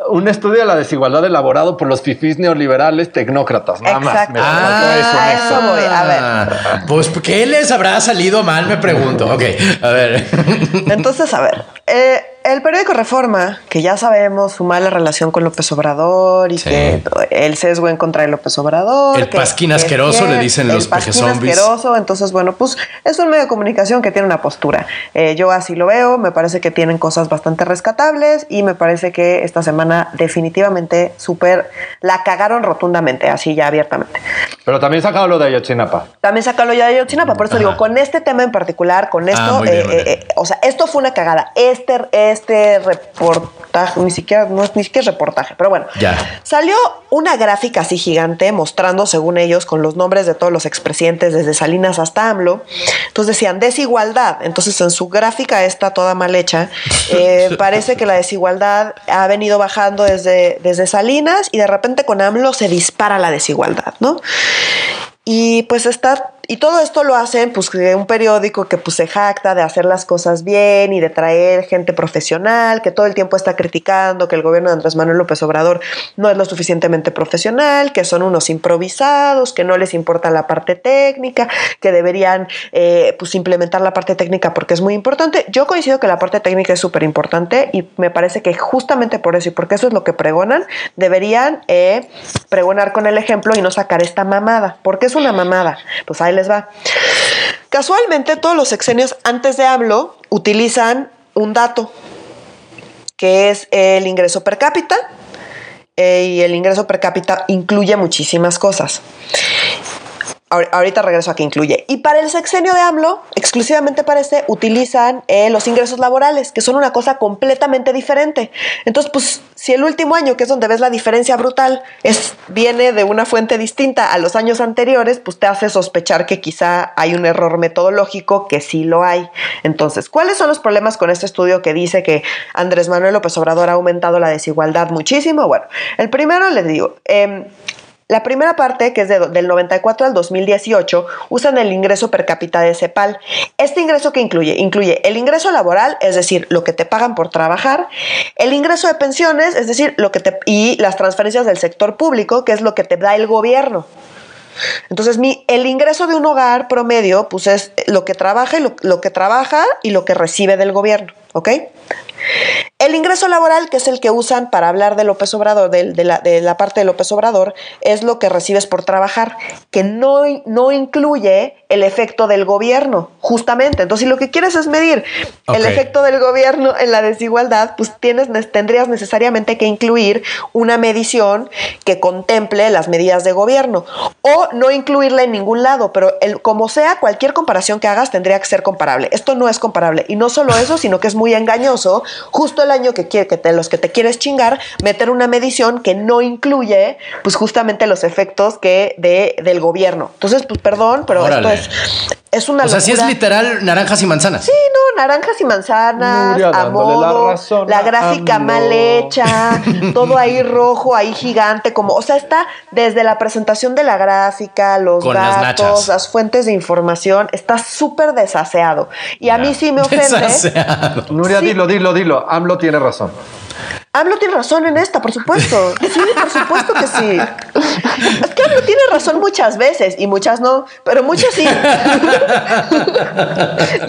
Un estudio de la desigualdad elaborado por los fifís neoliberales tecnócratas. Nada más. ah, eso, voy. A ver. Pues, ¿qué les habrá salido mal? Me pregunto. Ok, a ver. Entonces, a ver. Eh, el periódico Reforma, que ya sabemos su mala relación con López Obrador y que el sesgo en contra de López Obrador. El pasquín asqueroso, le dicen los peje zombies. asqueroso. Entonces, bueno, pues es un medio de comunicación que tiene una postura. Eh, yo así lo veo, me parece que tienen cosas bastante rescatables y me parece que esta semana definitivamente súper la cagaron rotundamente, así ya abiertamente. Pero también sacado lo de Ayotzinapa. También sacado lo de Ayotzinapa, por eso digo, con este tema en particular, con esto, ah, eh, eh, o sea, esto fue una cagada. Este, este reportaje, ni siquiera, no es ni siquiera reportaje, pero bueno. Ya. Salió una gráfica así gigante mostrando, según ellos, con los nombres de todos los expresidentes, desde Salinas hasta AMLO. Entonces decían desigualdad. Entonces en su gráfica está toda mal hecha. Eh, parece que la desigualdad ha venido bajando desde, desde Salinas y de repente con AMLO se dispara la desigualdad, ¿no? Y pues está y todo esto lo hacen, pues, un periódico que pues, se jacta de hacer las cosas bien y de traer gente profesional, que todo el tiempo está criticando que el gobierno de Andrés Manuel López Obrador no es lo suficientemente profesional, que son unos improvisados, que no les importa la parte técnica, que deberían eh, pues, implementar la parte técnica porque es muy importante. Yo coincido que la parte técnica es súper importante y me parece que justamente por eso y porque eso es lo que pregonan, deberían eh, pregonar con el ejemplo y no sacar esta mamada. porque es una mamada? Pues ahí va. Casualmente, todos los sexenios antes de AMLO utilizan un dato, que es el ingreso per cápita, eh, y el ingreso per cápita incluye muchísimas cosas. Ahorita regreso a que incluye. Y para el sexenio de AMLO, exclusivamente para este, utilizan eh, los ingresos laborales, que son una cosa completamente diferente. Entonces, pues, si el último año, que es donde ves la diferencia brutal, es, viene de una fuente distinta a los años anteriores, pues te hace sospechar que quizá hay un error metodológico, que sí lo hay. Entonces, ¿cuáles son los problemas con este estudio que dice que Andrés Manuel López Obrador ha aumentado la desigualdad muchísimo? Bueno, el primero les digo, eh, la primera parte, que es del 94 al 2018, usan el ingreso per cápita de CEPAL. Este ingreso que incluye? Incluye el ingreso laboral, es decir, lo que te pagan por trabajar, el ingreso de pensiones, es decir, lo que te y las transferencias del sector público, que es lo que te da el gobierno. Entonces, el ingreso de un hogar promedio, pues es lo que trabaja y lo, que trabaja y lo que recibe del gobierno, ¿ok? El ingreso laboral, que es el que usan para hablar de López Obrador, de, la, parte de López Obrador, es lo que recibes por trabajar, que no, no incluye el efecto del gobierno, justamente. Entonces, si lo que quieres es medir el efecto del gobierno en la desigualdad, pues tienes, tendrías necesariamente que incluir una medición que contemple las medidas de gobierno o no incluirla en ningún lado, pero el, como sea, cualquier comparación que hagas tendría que ser comparable. Esto no es comparable. Y no solo eso, sino que es muy engañoso, justo el al año que quiere que te, los que te quieres chingar, meter una medición que no incluye, pues justamente los efectos que de, del gobierno. Entonces, pues perdón, pero Órale. esto es, es una O sea, si es literal naranjas y manzanas. Sí, no, naranjas y manzanas, Nuria a la modo, razón la gráfica mal hecha, todo ahí rojo, ahí gigante, como, o sea, está desde la presentación de la gráfica, los Con las datos, las fuentes de información, está súper desaseado. Y a mí sí me ofende. Desaseado. Nuria, Sí. dilo, dilo, dilo. AMLO tiene razón. AMLO tiene razón en esta, por supuesto. Sí, por supuesto que sí. Es que AMLO tiene razón muchas veces y muchas no, pero muchas sí.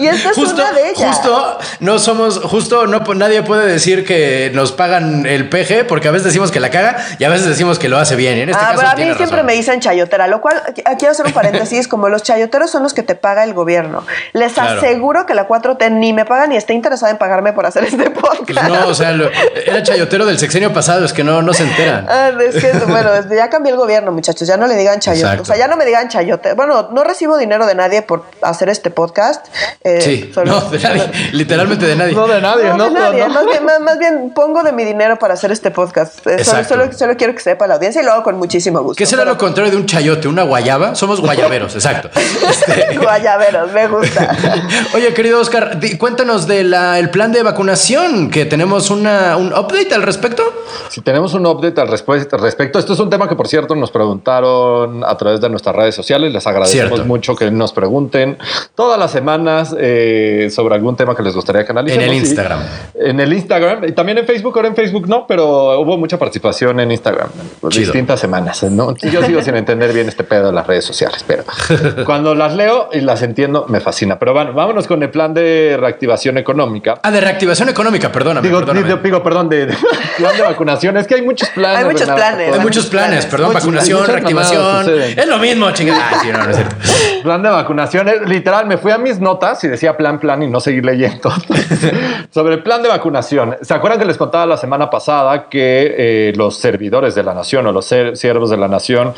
y esta es Justo, una de ellas. justo, no somos, justo no, nadie puede decir que nos pagan el PG porque a veces decimos que la caga y a veces decimos que lo hace bien. En este ah, caso pero a mí siempre razón. me dicen chayotera, lo cual quiero hacer un paréntesis, como los chayoteros son los que te paga el gobierno. Les Claro. aseguro que la 4T ni me paga ni está interesada en pagarme por hacer este podcast. Pues no, o sea, lo- era chayotero del sexenio pasado, es que no, no se enteran. Ah, es que, bueno, ya cambié el gobierno, muchachos. Ya no le digan chayote. Exacto. O sea, ya no me digan chayote. Bueno, no recibo dinero de nadie por hacer este podcast. Eh, Sí, solo- no, de nadie, literalmente de nadie. No de nadie, No, ¿no? de nadie. No. Más, bien, más, más bien pongo de mi dinero para hacer este podcast. Eh, Solo, solo, solo quiero que sepa la audiencia y lo hago con muchísimo gusto. ¿Qué será Pero- lo contrario de un chayote? ¿Una guayaba? Somos guayaberos, exacto. Este, Guayaberos, me gusta. Oye, querido Oscar, di- cuéntanos del plan de vacunación, que tenemos una, un update al respecto. Si tenemos un update al respecto, esto es un tema que por cierto nos preguntaron a través de nuestras redes sociales. Les agradecemos Cierto. mucho que nos pregunten todas las semanas eh, sobre algún tema que les gustaría que analicemos. En el Y- Instagram. en el Instagram y también en Facebook. Ahora en Facebook no, pero hubo mucha participación en Instagram. Chido. Distintas semanas. ¿no? Yo sigo sin entender bien este pedo de las redes sociales, pero cuando las leo y las entiendo me fascina. Pero bueno, vámonos con el plan de reactivación económica. Ah, de reactivación económica, perdóname. Digo, perdóname. digo, digo, perdón, de, de plan de vacunación. Es que hay muchos planes. Hay muchos planes. Hay muchos planes, perdón, vacunación, reactivación. Es lo mismo, chingada. Ah, sí, no, no es cierto. Plan de vacunación, es- literal, me fui a mis notas y decía plan, plan y no seguí leyendo. Sobre el plan de vacunación. ¿Se acuerdan que les contaba la semana pasada que eh, los servidores de la nación o los siervos de la nación,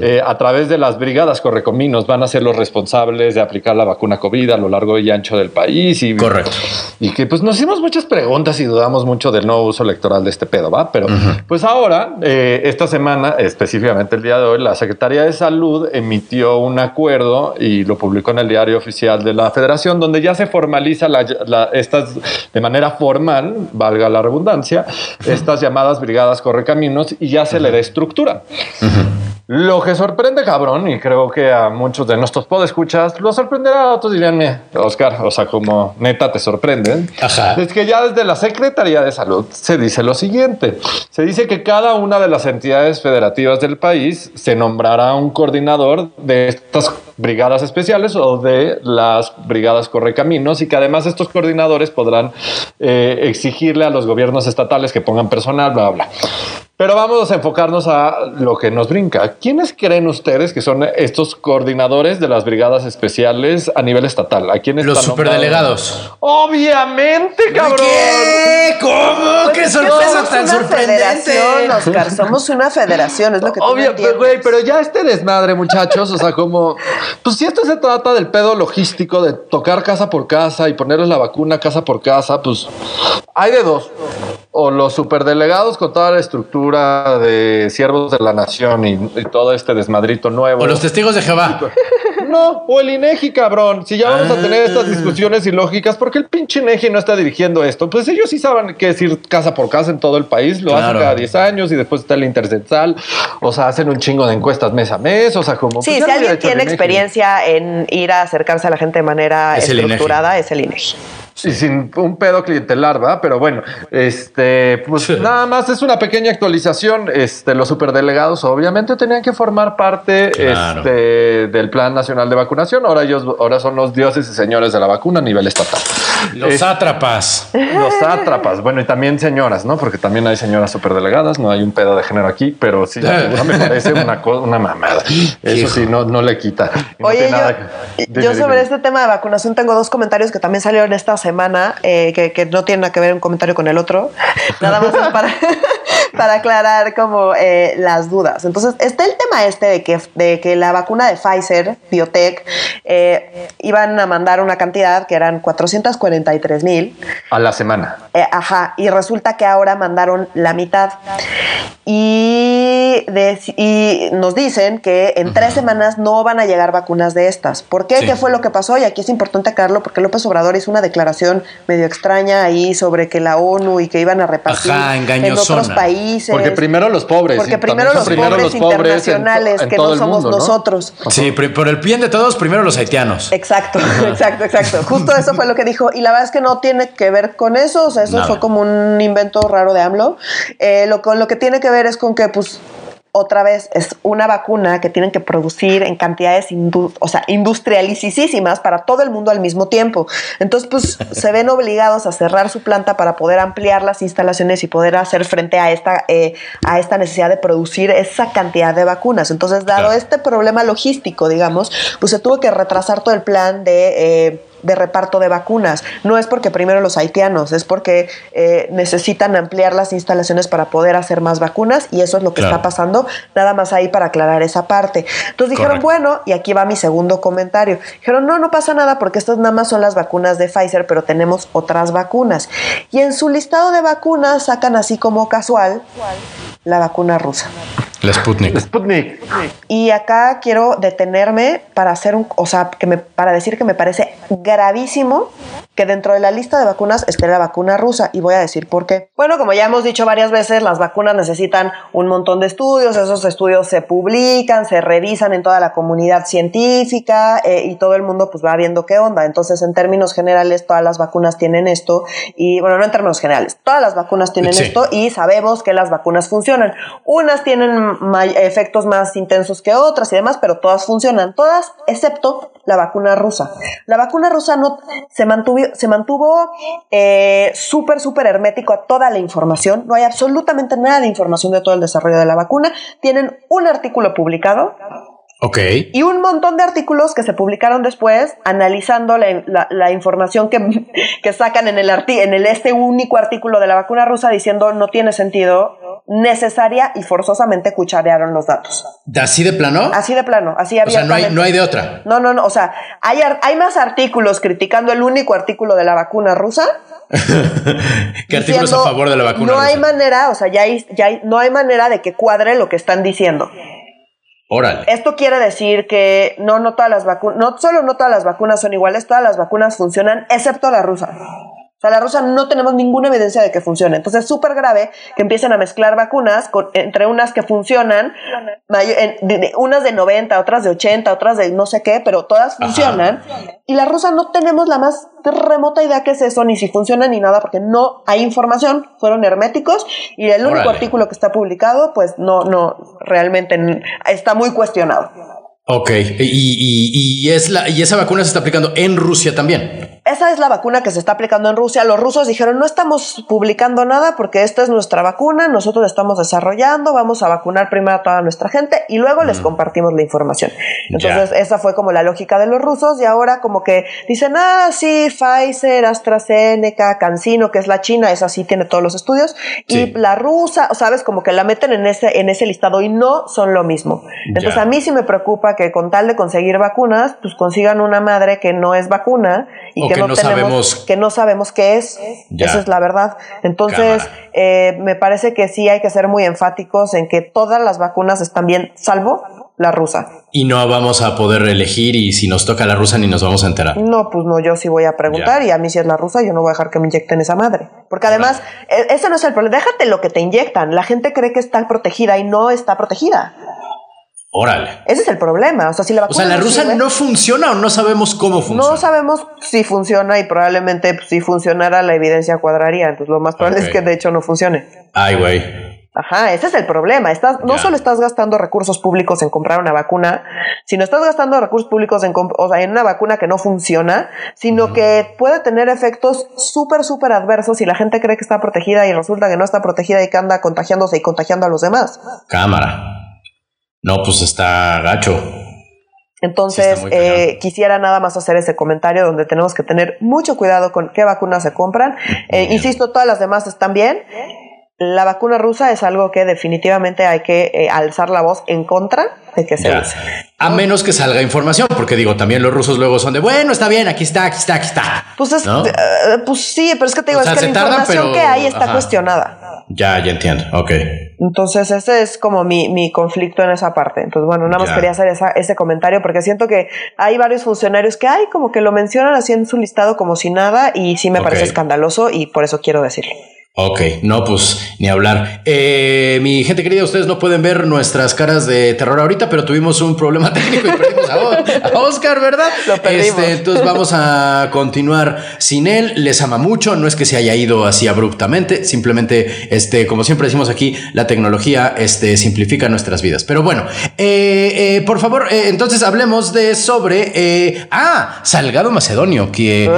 eh, a través de las brigadas correcominos, van a ser los responsables de aplicar la vacuna COVID a lo largo y ancho del país? Y, Correcto. Y que pues nos hicimos muchas preguntas y dudamos mucho del uso electoral de este pedo, ¿va? Pero pues ahora, eh, esta semana, específicamente el día de hoy, la Secretaría de Salud emitió un acuerdo y lo publicó en el diario oficial de la Federación, donde ya se formaliza la- la- estas de manera formal, valga la redundancia, estas llamadas brigadas correcaminos y ya se le da estructura. Lo que sorprende, cabrón, y creo que a muchos de nuestros podescuchas lo sorprenderá, otros dirían, "Eh, Oscar, o sea, como neta te sorprende. Ajá. Es que ya desde la Secretaría de Salud se dice lo siguiente. Se dice que cada una de las entidades federativas del país se nombrará un coordinador de estas brigadas especiales o de las brigadas correcaminos y que además estos coordinadores podrán eh, exigirle a los gobiernos estatales que pongan personal, bla, bla. Pero vamos a enfocarnos a lo que nos brinca. ¿Quiénes creen ustedes que son estos coordinadores de las brigadas especiales a nivel estatal? ¿A quiénes Los nombrados? superdelegados. Obviamente, cabrón. ¿Qué? ¿Cómo? Pues ¡Qué sorpresa somos tan una sorprendente! federación, Oscar, somos una federación, es lo que tú Obvio, pero, güey, pero ya este desmadre, muchachos, o sea, como, pues si esto se trata del pedo logístico de tocar casa por casa y ponerles la vacuna casa por casa, pues hay de dos. O los superdelegados con toda la estructura de siervos de la nación y, y todo este desmadrito nuevo. O los testigos de Jehová. No, o el INEGI, cabrón. Si ya vamos a tener Ah. estas discusiones ilógicas, ¿por qué el pinche INEGI no está dirigiendo esto? Pues ellos sí saben qué decir casa por casa en todo el país. Lo Claro. hacen cada 10 años y después está el intercensal. O sea, hacen un chingo de encuestas mes a mes. O sea, como. Sí, pues, si alguien tiene experiencia en ir a acercarse a la gente de manera Es el estructurada, es el INEGI. Y sin un pedo clientelar, ¿va? Pero bueno, este, pues nada más es una pequeña actualización. Este, los superdelegados obviamente tenían que formar parte Claro. este, del Plan Nacional de Vacunación. Ahora ellos, ahora son los dioses y señores de la vacuna a nivel estatal. Los Es- sátrapas. Los sátrapas, bueno, y también señoras, ¿no? Porque también hay señoras superdelegadas, no hay un pedo de género aquí, pero sí, la figura me parece una, una mamada. Eso Hijo. sí, no, no le quita. No Oye, tiene yo, nada que- yo sobre dime. este tema de vacunación tengo dos comentarios que también salieron esta semana, eh, que, no tienen nada que ver un comentario con el otro. Nada más para, para aclarar como eh, las dudas. Entonces, está el tema este de que, de que la vacuna de Pfizer, Biotech, eh, iban a mandar una cantidad que eran 443 mil. A la semana. Eh, ajá, y resulta que ahora mandaron la mitad. Y, y nos dicen que en tres semanas no van a llegar vacunas de estas. ¿Por qué? ¿Qué fue lo que pasó? Y aquí es importante aclararlo porque López Obrador hizo una declaración medio extraña ahí sobre que la ONU y que iban a repartir en otros países. Porque primero los pobres. Porque primero los pobres internacionales, que no somos nosotros. Sí, por el bien de todos, primero los haitianos. Exacto, exacto, exacto. Justo eso fue lo que dijo. Y la verdad es que no tiene que ver con eso. O sea, eso fue como un invento raro de AMLO. Eh, lo, con lo que tiene que ver es con que, pues, otra vez es una vacuna que tienen que producir en cantidades o sea, industrialicísimas para todo el mundo al mismo tiempo. Entonces, pues se ven obligados a cerrar su planta para poder ampliar las instalaciones y poder hacer frente a esta, eh, a esta necesidad de producir esa cantidad de vacunas. Entonces, dado este problema logístico, digamos, pues se tuvo que retrasar todo el plan de... Eh, de reparto de vacunas. No es porque primero los haitianos, es porque eh, necesitan ampliar las instalaciones para poder hacer más vacunas y eso es lo que está pasando. Nada más ahí para aclarar esa parte. Entonces dijeron, bueno, y aquí va mi segundo comentario. Dijeron, no, no pasa nada porque estas nada más son las vacunas de Pfizer, pero tenemos otras vacunas. Y en su listado de vacunas sacan así como casual la vacuna rusa. La Sputnik. Sputnik. Y acá quiero detenerme para hacer un, o sea, que me, para decir que me parece gravísimo que dentro de la lista de vacunas esté la vacuna rusa y voy a decir por qué. Bueno, como ya hemos dicho varias veces, las vacunas necesitan un montón de estudios, esos estudios se publican, se revisan en toda la comunidad científica eh, y todo el mundo pues va viendo qué onda. Entonces, en términos generales, todas las vacunas tienen esto y bueno, no en términos generales, todas las vacunas tienen esto y sabemos que las vacunas funcionan. Unas tienen efectos más intensos que otras y demás, pero todas funcionan, todas excepto la vacuna rusa. La vacuna rusa no se mantuvo se mantuvo eh, súper, súper hermético a toda la información. No hay absolutamente nada de información de todo el desarrollo de la vacuna. Tienen un artículo publicado. Ok. Y un montón de artículos que se publicaron después analizando la, información que, que, sacan en el, en el este único artículo de la vacuna rusa diciendo no tiene sentido necesaria y forzosamente cucharearon los datos. ¿Así de plano? Así de plano, así había. O sea, no hay, no hay de otra. No, no, no. O sea, hay, hay más artículos criticando el único artículo de la vacuna rusa. ¿Qué artículos a favor de la vacuna no hay manera, o sea, ya, ya no hay manera de que cuadre lo que están diciendo. Órale. Esto quiere decir que no, no todas las vacunas, no solo no todas las vacunas son iguales, todas las vacunas funcionan, excepto la rusa. O sea, la rusa no tenemos ninguna evidencia de que funcione. Entonces es súper grave que empiecen a mezclar vacunas entre unas que funcionan, unas de 90, otras de 80, otras de no sé qué, pero todas funcionan. Y la rusa no tenemos la más remota idea que es eso, ni si funciona ni nada, porque no hay información, fueron herméticos y el único artículo que está publicado, pues no, no, realmente está muy cuestionado. Ok, y, es la, y esa vacuna se está aplicando en Rusia también. Esa es la vacuna que se está aplicando en Rusia. Los rusos dijeron, no estamos publicando nada porque esta es nuestra vacuna, nosotros la estamos desarrollando, vamos a vacunar primero a toda nuestra gente y luego les mm. compartimos la información. Entonces, esa fue como la lógica de los rusos y ahora como que dicen, ah, sí, Pfizer, AstraZeneca, CanSino, que es la China, esa sí tiene todos los estudios, y la rusa, sabes, como que la meten en ese, en ese listado y no son lo mismo. Entonces, a mí sí me preocupa que con tal de conseguir vacunas, pues consigan una madre que no es vacuna y que que, no, sabemos que no sabemos qué es. Esa es la verdad. Entonces, eh, me parece que sí hay que ser muy enfáticos en que todas las vacunas están bien, salvo la rusa. Y no vamos a poder elegir y si nos toca la rusa ni nos vamos a enterar. No, pues no, yo sí voy a preguntar y a mí si es la rusa yo no voy a dejar que me inyecten esa madre. Porque además, e, ese no es el problema. Déjate lo que te inyectan. La gente cree que está protegida y no está protegida. Órale. Ese es el problema. O sea, si la vacuna. O sea, la rusa no funciona o no sabemos cómo funciona. No sabemos si funciona y probablemente pues, si funcionara la evidencia cuadraría. Entonces, lo más probable es que de hecho no funcione. Ay, güey. Ajá, ese es el problema. Estás, no solo estás gastando recursos públicos en comprar una vacuna, sino estás gastando recursos públicos en, o sea, en una vacuna que no funciona, sino que puede tener efectos súper, súper adversos si la gente cree que está protegida y resulta que no está protegida y que anda contagiándose y contagiando a los demás. Cámara. No, pues está gacho. Entonces, eh, quisiera nada más hacer ese comentario donde tenemos que tener mucho cuidado con qué vacunas se compran. Eh, insisto, todas las demás están bien. la vacuna rusa es algo que definitivamente hay que eh, alzar la voz en contra de que se use. A menos que salga información, porque digo, también los rusos luego son de, bueno, está bien, aquí está, aquí está, aquí está. Pues, es, eh, pues sí, pero es que te digo, es que la información que hay está cuestionada. Ya, ya entiendo, ok. Entonces ese es como mi, mi conflicto en esa parte. Entonces bueno, nada más quería hacer esa, ese comentario porque siento que hay varios funcionarios que hay como que lo mencionan así en su listado como si nada y sí me parece escandaloso y por eso quiero decirlo. Ok, no, pues ni hablar. Eh, mi gente querida, ustedes no pueden ver nuestras caras de terror ahorita, pero tuvimos un problema técnico y perdimos a, Oscar, ¿verdad? Lo perdimos. Este, entonces vamos a continuar sin él. Les ama mucho, no es que se haya ido así abruptamente, simplemente, este, como siempre decimos aquí, la tecnología este, simplifica nuestras vidas. Pero bueno, eh, eh, por favor, entonces hablemos de sobre, ah, Salgado Macedonio, que,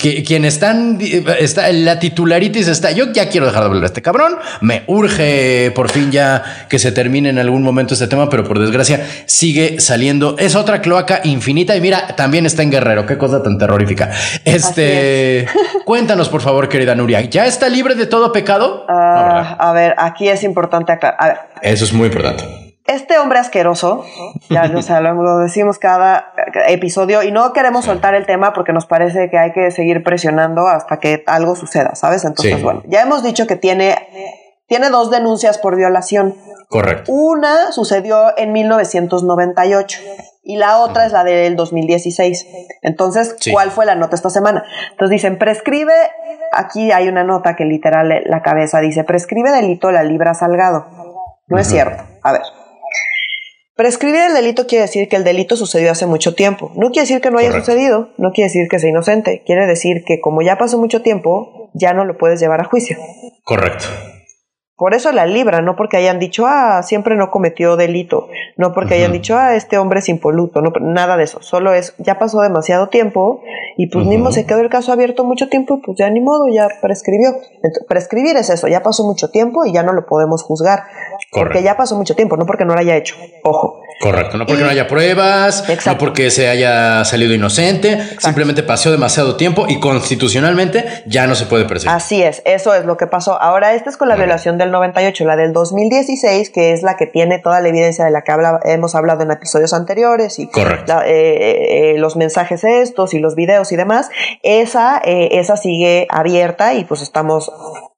que quien están, está, la titularitis está yo ya quiero dejar de hablar de este cabrón. Me urge por fin ya que se termine en algún momento este tema, pero por desgracia sigue saliendo. Es otra cloaca infinita y mira, también está en Guerrero. Qué cosa tan terrorífica. Este, cuéntanos por favor, querida Nuria, ¿ya está libre de todo pecado? Ah, a ver, aquí es importante aclarar. Eso es muy importante este hombre asqueroso, ya lo decimos cada episodio y no queremos soltar el tema porque nos parece que hay que seguir presionando hasta que algo suceda, ¿sabes? Entonces, bueno, ya hemos dicho que tiene, tiene dos denuncias por violación. Correcto. Una sucedió en 1998 y la otra es la del 2016. Entonces, ¿cuál fue la nota esta semana? Entonces dicen, prescribe, aquí hay una nota que literal la cabeza dice, prescribe delito la libra salgado. No es cierto. A ver. Prescribir el delito quiere decir que el delito sucedió hace mucho tiempo. No quiere decir que no haya sucedido, no quiere decir que sea inocente. Quiere decir que como ya pasó mucho tiempo, ya no lo puedes llevar a juicio. Correcto. Por eso la libra, no porque hayan dicho, ah, siempre no cometió delito, no porque hayan dicho, ah, este hombre es impoluto, no, nada de eso. Solo es, ya pasó demasiado tiempo y pues mismo se quedó el caso abierto mucho tiempo y pues ya ni modo, ya prescribió. prescribir es eso, ya pasó mucho tiempo y ya no lo podemos juzgar. Porque ya pasó mucho tiempo, no porque no lo haya hecho. Ojo. Correcto, no porque no haya pruebas, no porque se haya salido inocente, simplemente pasó demasiado tiempo y constitucionalmente ya no se puede perseguir. Así es, eso es lo que pasó. Ahora, esta es con la violación del 98, la del 2016, que es la que tiene toda la evidencia de la que hemos hablado en episodios anteriores y Correcto. Eh, eh, eh, los mensajes estos y los videos y demás, esa, esa sigue abierta y pues estamos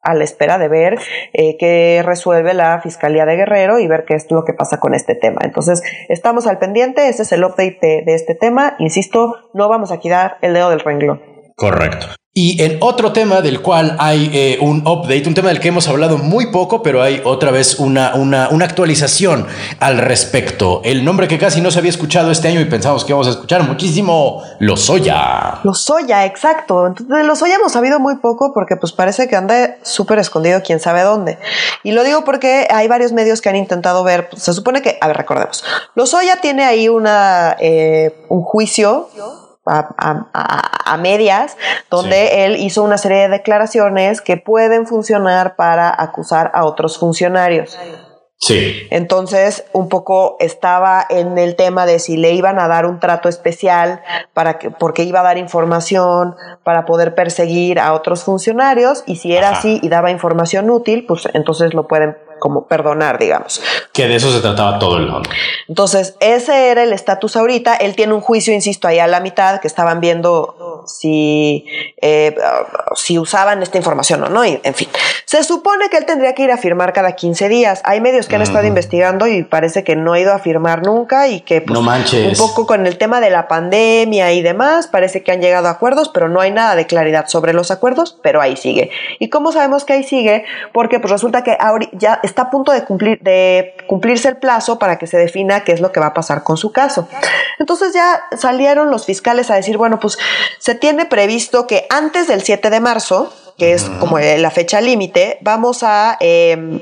a la espera de ver eh, qué resuelve la Fiscalía de Guerrero y ver qué es lo que pasa con este tema. Entonces, estamos al pendiente, ese es el update de, de este tema. Insisto, no vamos a quitar el dedo del renglón. Correcto. Y en otro tema del cual hay eh, un update, un tema del que hemos hablado muy poco, pero hay otra vez una, una, una, actualización al respecto. El nombre que casi no se había escuchado este año y pensamos que íbamos a escuchar muchísimo, Lozoya. Lozoya, exacto. Entonces, de Lozoya hemos sabido muy poco porque pues parece que anda súper escondido quién sabe dónde. Y lo digo porque hay varios medios que han intentado ver, pues, se supone que, a ver, recordemos, Lozoya tiene ahí una, eh, un juicio a, medias, donde él hizo una serie de declaraciones que pueden funcionar para acusar a otros funcionarios. Sí. Entonces, un poco estaba en el tema de si le iban a dar un trato especial para que, porque iba a dar información para poder perseguir a otros funcionarios, y si era así y daba información útil, pues entonces lo pueden como perdonar, digamos. Que de eso se trataba todo el mundo. Entonces, ese era el estatus ahorita. Él tiene un juicio, insisto, ahí a la mitad, que estaban viendo si, eh, si usaban esta información o no, y, en fin. Se supone que él tendría que ir a firmar cada 15 días. Hay medios que han estado investigando y parece que no ha ido a firmar nunca y que pues, no un poco con el tema de la pandemia y demás, parece que han llegado a acuerdos, pero no hay nada de claridad sobre los acuerdos, pero ahí sigue. ¿Y cómo sabemos que ahí sigue? Porque pues resulta que ya está a punto de, cumplir, de cumplirse el plazo para que se defina qué es lo que va a pasar con su caso. Entonces ya salieron los fiscales a decir, bueno, pues se tiene previsto que antes del 7 de marzo, que es como la fecha límite, vamos a... Em,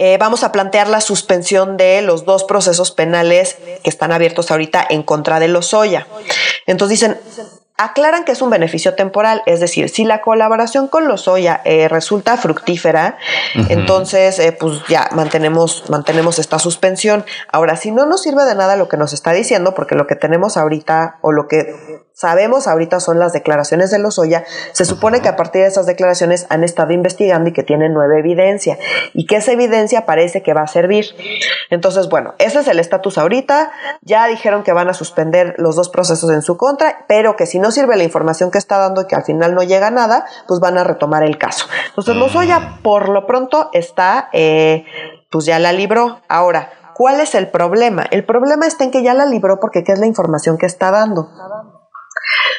eh, vamos a plantear la suspensión de los dos procesos penales que están abiertos ahorita en contra de Lozoya. Entonces dicen, aclaran que es un beneficio temporal, es decir, si la colaboración con Lozoya eh, resulta fructífera, entonces eh, pues ya mantenemos, mantenemos esta suspensión. Ahora, si no nos sirve de nada lo que nos está diciendo, porque lo que tenemos ahorita o lo que sabemos ahorita son las declaraciones de Lozoya. Se supone que a partir de esas declaraciones han estado investigando y que tienen nueva evidencia y que esa evidencia parece que va a servir. Entonces, bueno, ese es el estatus ahorita. Ya dijeron que van a suspender los dos procesos en su contra, pero que si no sirve la información que está dando y que al final no llega nada, pues van a retomar el caso. Entonces, Lozoya por lo pronto está, eh, pues ya la libró. Ahora, ¿Cuál es el problema? El problema está en que ya la libró porque ¿qué es la información que está dando?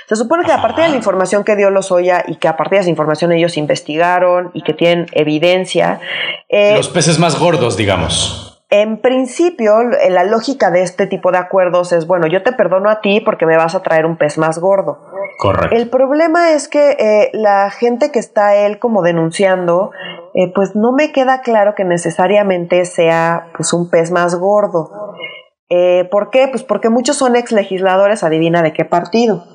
Se supone que a partir de la información que dio Lozoya y que a partir de esa información ellos investigaron y que tienen evidencia. Eh, Los peces más gordos, digamos. En principio, la lógica de este tipo de acuerdos es, bueno, yo te perdono a ti porque me vas a traer un pez más gordo. Correcto. El problema es que eh, la gente que está él como denunciando, eh, pues no me queda claro que necesariamente sea pues un pez más gordo. Eh, ¿Por qué? Pues porque muchos son ex legisladores, adivina de qué partido.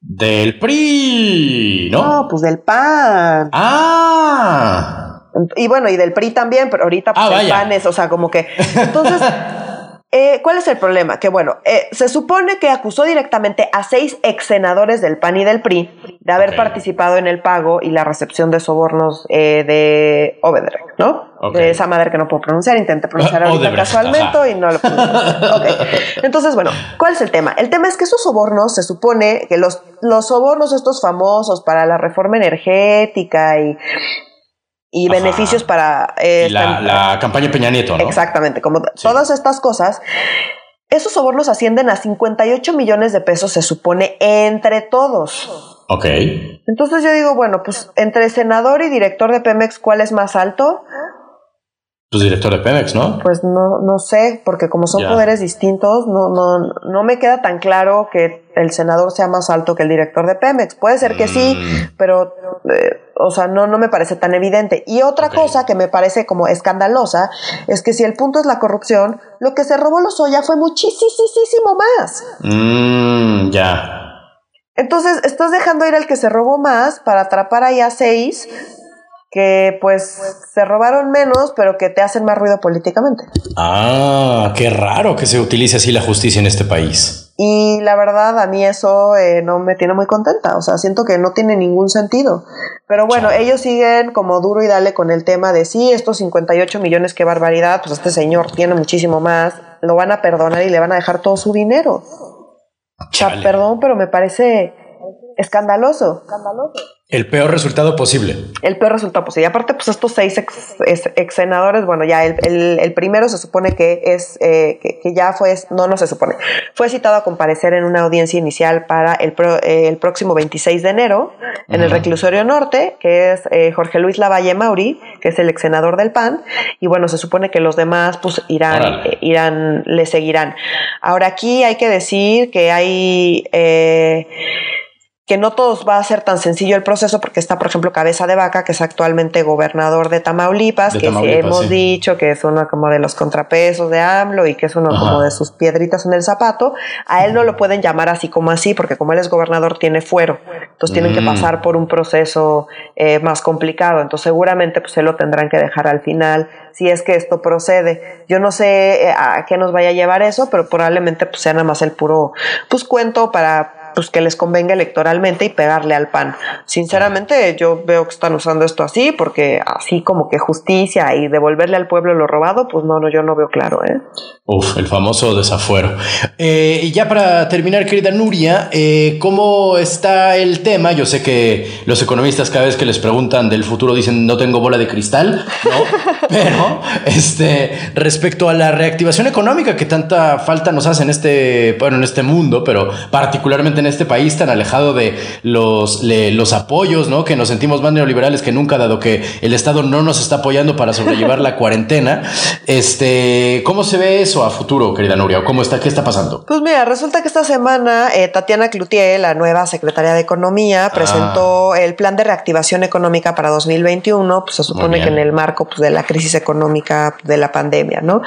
Del PRI, ¿no? No, pues del PAN. Ah. Y bueno, y del PRI también, pero ahorita pues ah, el PAN es, o sea, como que. Entonces. Eh, ¿Cuál es el problema? Que bueno, eh, se supone que acusó directamente a seis ex senadores del PAN y del PRI de haber participado en el pago y la recepción de sobornos eh, de Obedrek, ¿no? De esa madre que no puedo pronunciar, intenté pronunciar ahorita casualmente y no lo puedo. okay. Entonces, bueno, ¿cuál es el tema? El tema es que esos sobornos se supone que los, los sobornos estos famosos para la reforma energética y y beneficios para... Eh, la, campaña Peña Nieto, ¿no? Exactamente, como todas estas cosas. Esos sobornos ascienden a 58 millones de pesos, se supone, entre todos. Ok. Entonces yo digo, bueno, pues entre senador y director de Pemex, ¿cuál es más alto? Pues director de Pemex, ¿no? Pues no, no sé, porque como son poderes distintos, no, no, no me queda tan claro que el senador sea más alto que el director de Pemex. Puede ser que sí, mm. pero, eh, o sea, no, no me parece tan evidente. Y otra cosa que me parece como escandalosa es que si el punto es la corrupción, lo que se robó Lozoya fue muchísimo más. Mm, ya. Entonces, estás dejando ir al que se robó más para atrapar ahí a seis que pues se robaron menos, pero que te hacen más ruido políticamente. Ah, qué raro que se utilice así la justicia en este país. Y la verdad, a mí eso eh, no me tiene muy contenta. O sea, siento que no tiene ningún sentido. Pero bueno, ellos siguen como duro y dale con el tema de sí, estos 58 millones, qué barbaridad. Pues este señor tiene muchísimo más. Lo van a perdonar y le van a dejar todo su dinero. perdón, pero me parece escandaloso. Escandaloso. El peor resultado posible. El peor resultado posible. Y aparte, pues estos seis ex, senadores, bueno, ya el, primero se supone que es, eh, que, ya fue, no, no se supone, fue citado a comparecer en una audiencia inicial para el, el próximo 26 de enero en el reclusorio norte, que es eh, Jorge Luis Lavalle Mauri, que es el ex senador del PAN, y bueno, se supone que los demás, pues irán, eh, irán, le seguirán. Ahora aquí hay que decir que hay que no todos va a ser tan sencillo el proceso porque está, por ejemplo, Cabeza de Vaca, que es actualmente gobernador de Tamaulipas, que hemos dicho que es uno como de los contrapesos de AMLO y que es uno como de sus piedritas en el zapato. A él no lo pueden llamar así como así porque como él es gobernador tiene fuero, entonces tienen que mm. pasar por un proceso eh, más complicado, entonces seguramente pues él lo tendrán que dejar al final si es que esto procede. Yo no sé eh, a qué nos vaya a llevar eso, pero probablemente pues sea nada más el puro pues cuento para pues que les convenga electoralmente y pegarle al PAN. Sinceramente, yo veo que están usando esto así, porque así como que justicia y devolverle al pueblo lo robado, pues no, no, yo no veo claro, ¿eh? Uf, el famoso desafuero. Eh, y ya para terminar, querida Nuria, eh, ¿cómo está el tema? Yo sé que los economistas cada vez que les preguntan del futuro dicen no tengo bola de cristal, ¿no? Pero, este, respecto a la reactivación económica que tanta falta nos hace en este, bueno, en este mundo, pero particularmente en este país tan alejado de los, los apoyos, ¿no? Que nos sentimos más neoliberales que nunca, dado que el Estado no nos está apoyando para sobrellevar la cuarentena. Este, ¿cómo se ve eso a futuro, querida Nuria? ¿Cómo está? ¿Qué está pasando? Pues mira, resulta que esta semana eh, Tatiana Cloutier, la nueva secretaria de Economía, ah. presentó el plan de reactivación económica para 2021. Pues se supone que en el marco pues, de la crisis económica de la pandemia, ¿no?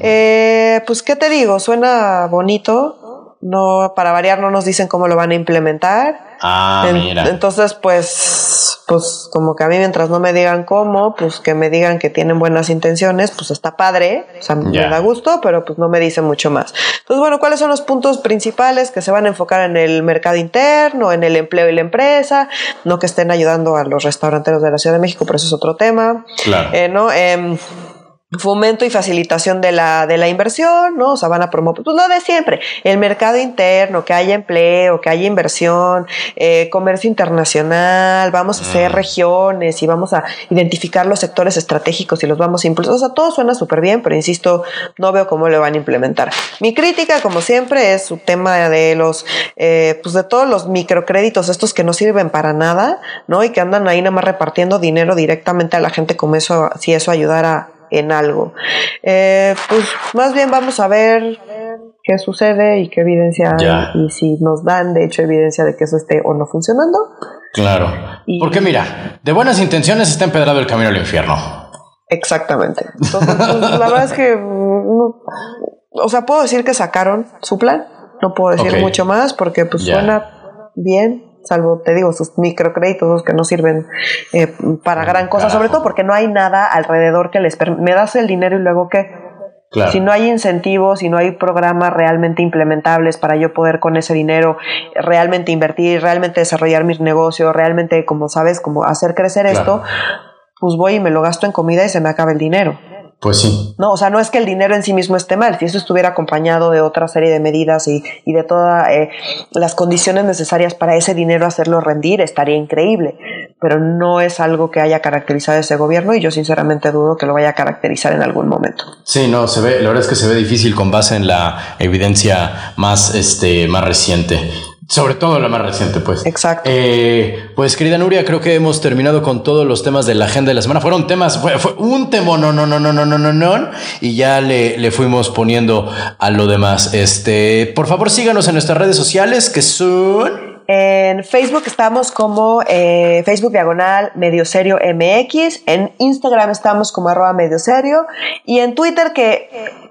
Eh, pues, ¿qué te digo? Suena bonito no, para variar, no nos dicen cómo lo van a implementar. Ah, En- mira. Entonces, pues, pues como que a mí mientras no me digan cómo, pues que me digan que tienen buenas intenciones, pues está padre, o sea, me da gusto, pero pues no me dicen mucho más. Entonces, bueno, ¿cuáles son los puntos principales que se van a enfocar en el mercado interno, en el empleo y la empresa? No que estén ayudando a los restauranteros de la Ciudad de México, pero eso es otro tema. Claro. Eh, ¿no? Em, fomento y facilitación de la, de la inversión, ¿no? O sea, van a promover, pues lo de siempre, el mercado interno, que haya empleo, que haya inversión, eh, comercio internacional, vamos a hacer regiones y vamos a identificar los sectores estratégicos y los vamos a impulsar. O sea, todo suena súper bien, pero insisto, no veo cómo lo van a implementar. Mi crítica, como siempre, es su tema de los, eh, pues de todos los microcréditos, estos que no sirven para nada, ¿no? Y que andan ahí nada más repartiendo dinero directamente a la gente como eso, si eso ayudara en algo. Eh, pues más bien vamos a ver qué sucede y qué evidencia Ya. y si nos dan de hecho evidencia de que eso esté o no funcionando. Claro. Y- Porque mira, de buenas intenciones está empedrado el camino al infierno. Exactamente. Entonces, pues, la verdad es que no- o sea, puedo decir que sacaron su plan, no puedo decir mucho más porque pues suena bien. Salvo, te digo, sus microcréditos que no sirven eh, para gran cosa, sobre todo porque no hay nada alrededor que les permita. Me das el dinero y luego qué. Claro. Si no hay incentivos, si no hay programas realmente implementables para yo poder con ese dinero realmente invertir, realmente desarrollar mis negocios, realmente, como sabes, como hacer crecer Claro. esto, pues voy y me lo gasto en comida y se me acaba el dinero. Pues sí. No, o sea, no es que el dinero en sí mismo esté mal, si eso estuviera acompañado de otra serie de medidas y, y de todas las condiciones necesarias para ese dinero hacerlo rendir, estaría increíble. Pero no es algo que haya caracterizado ese gobierno y yo sinceramente dudo que lo vaya a caracterizar en algún momento. Sí, no, se ve, la verdad es que se ve difícil con base en la evidencia más, este, más reciente. Sobre todo la más reciente, pues. Exacto. Eh, pues, querida Nuria, creo que hemos terminado con todos los temas de la agenda de la semana. Fueron temas, fue, fue un tema, no, no, no, no, no, no, no, no, y ya le, le fuimos poniendo a lo demás. Este, por favor, síganos en nuestras redes sociales, que son. En Facebook estamos como eh, Facebook Diagonal Medio Serio MX. En Instagram estamos como arroba Medio Serio. Y en Twitter que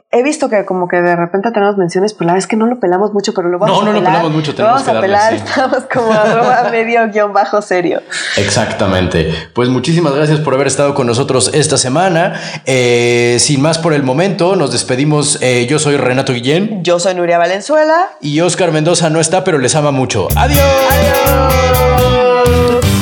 he visto que como que de repente tenemos menciones, pero la vez que no lo pelamos mucho, pero lo vamos No, a no lo pelar. pelamos mucho, Lo tenemos vamos a pelar, sí. estamos como arroba medio guion bajo serio. Exactamente. Pues muchísimas gracias por haber estado con nosotros esta semana. Eh, sin más por el momento, nos despedimos. Eh, yo soy Renato Guillén Yo soy Nuria Valenzuela. y Oscar Mendoza no está, pero les ama mucho. Adiós. Adiós.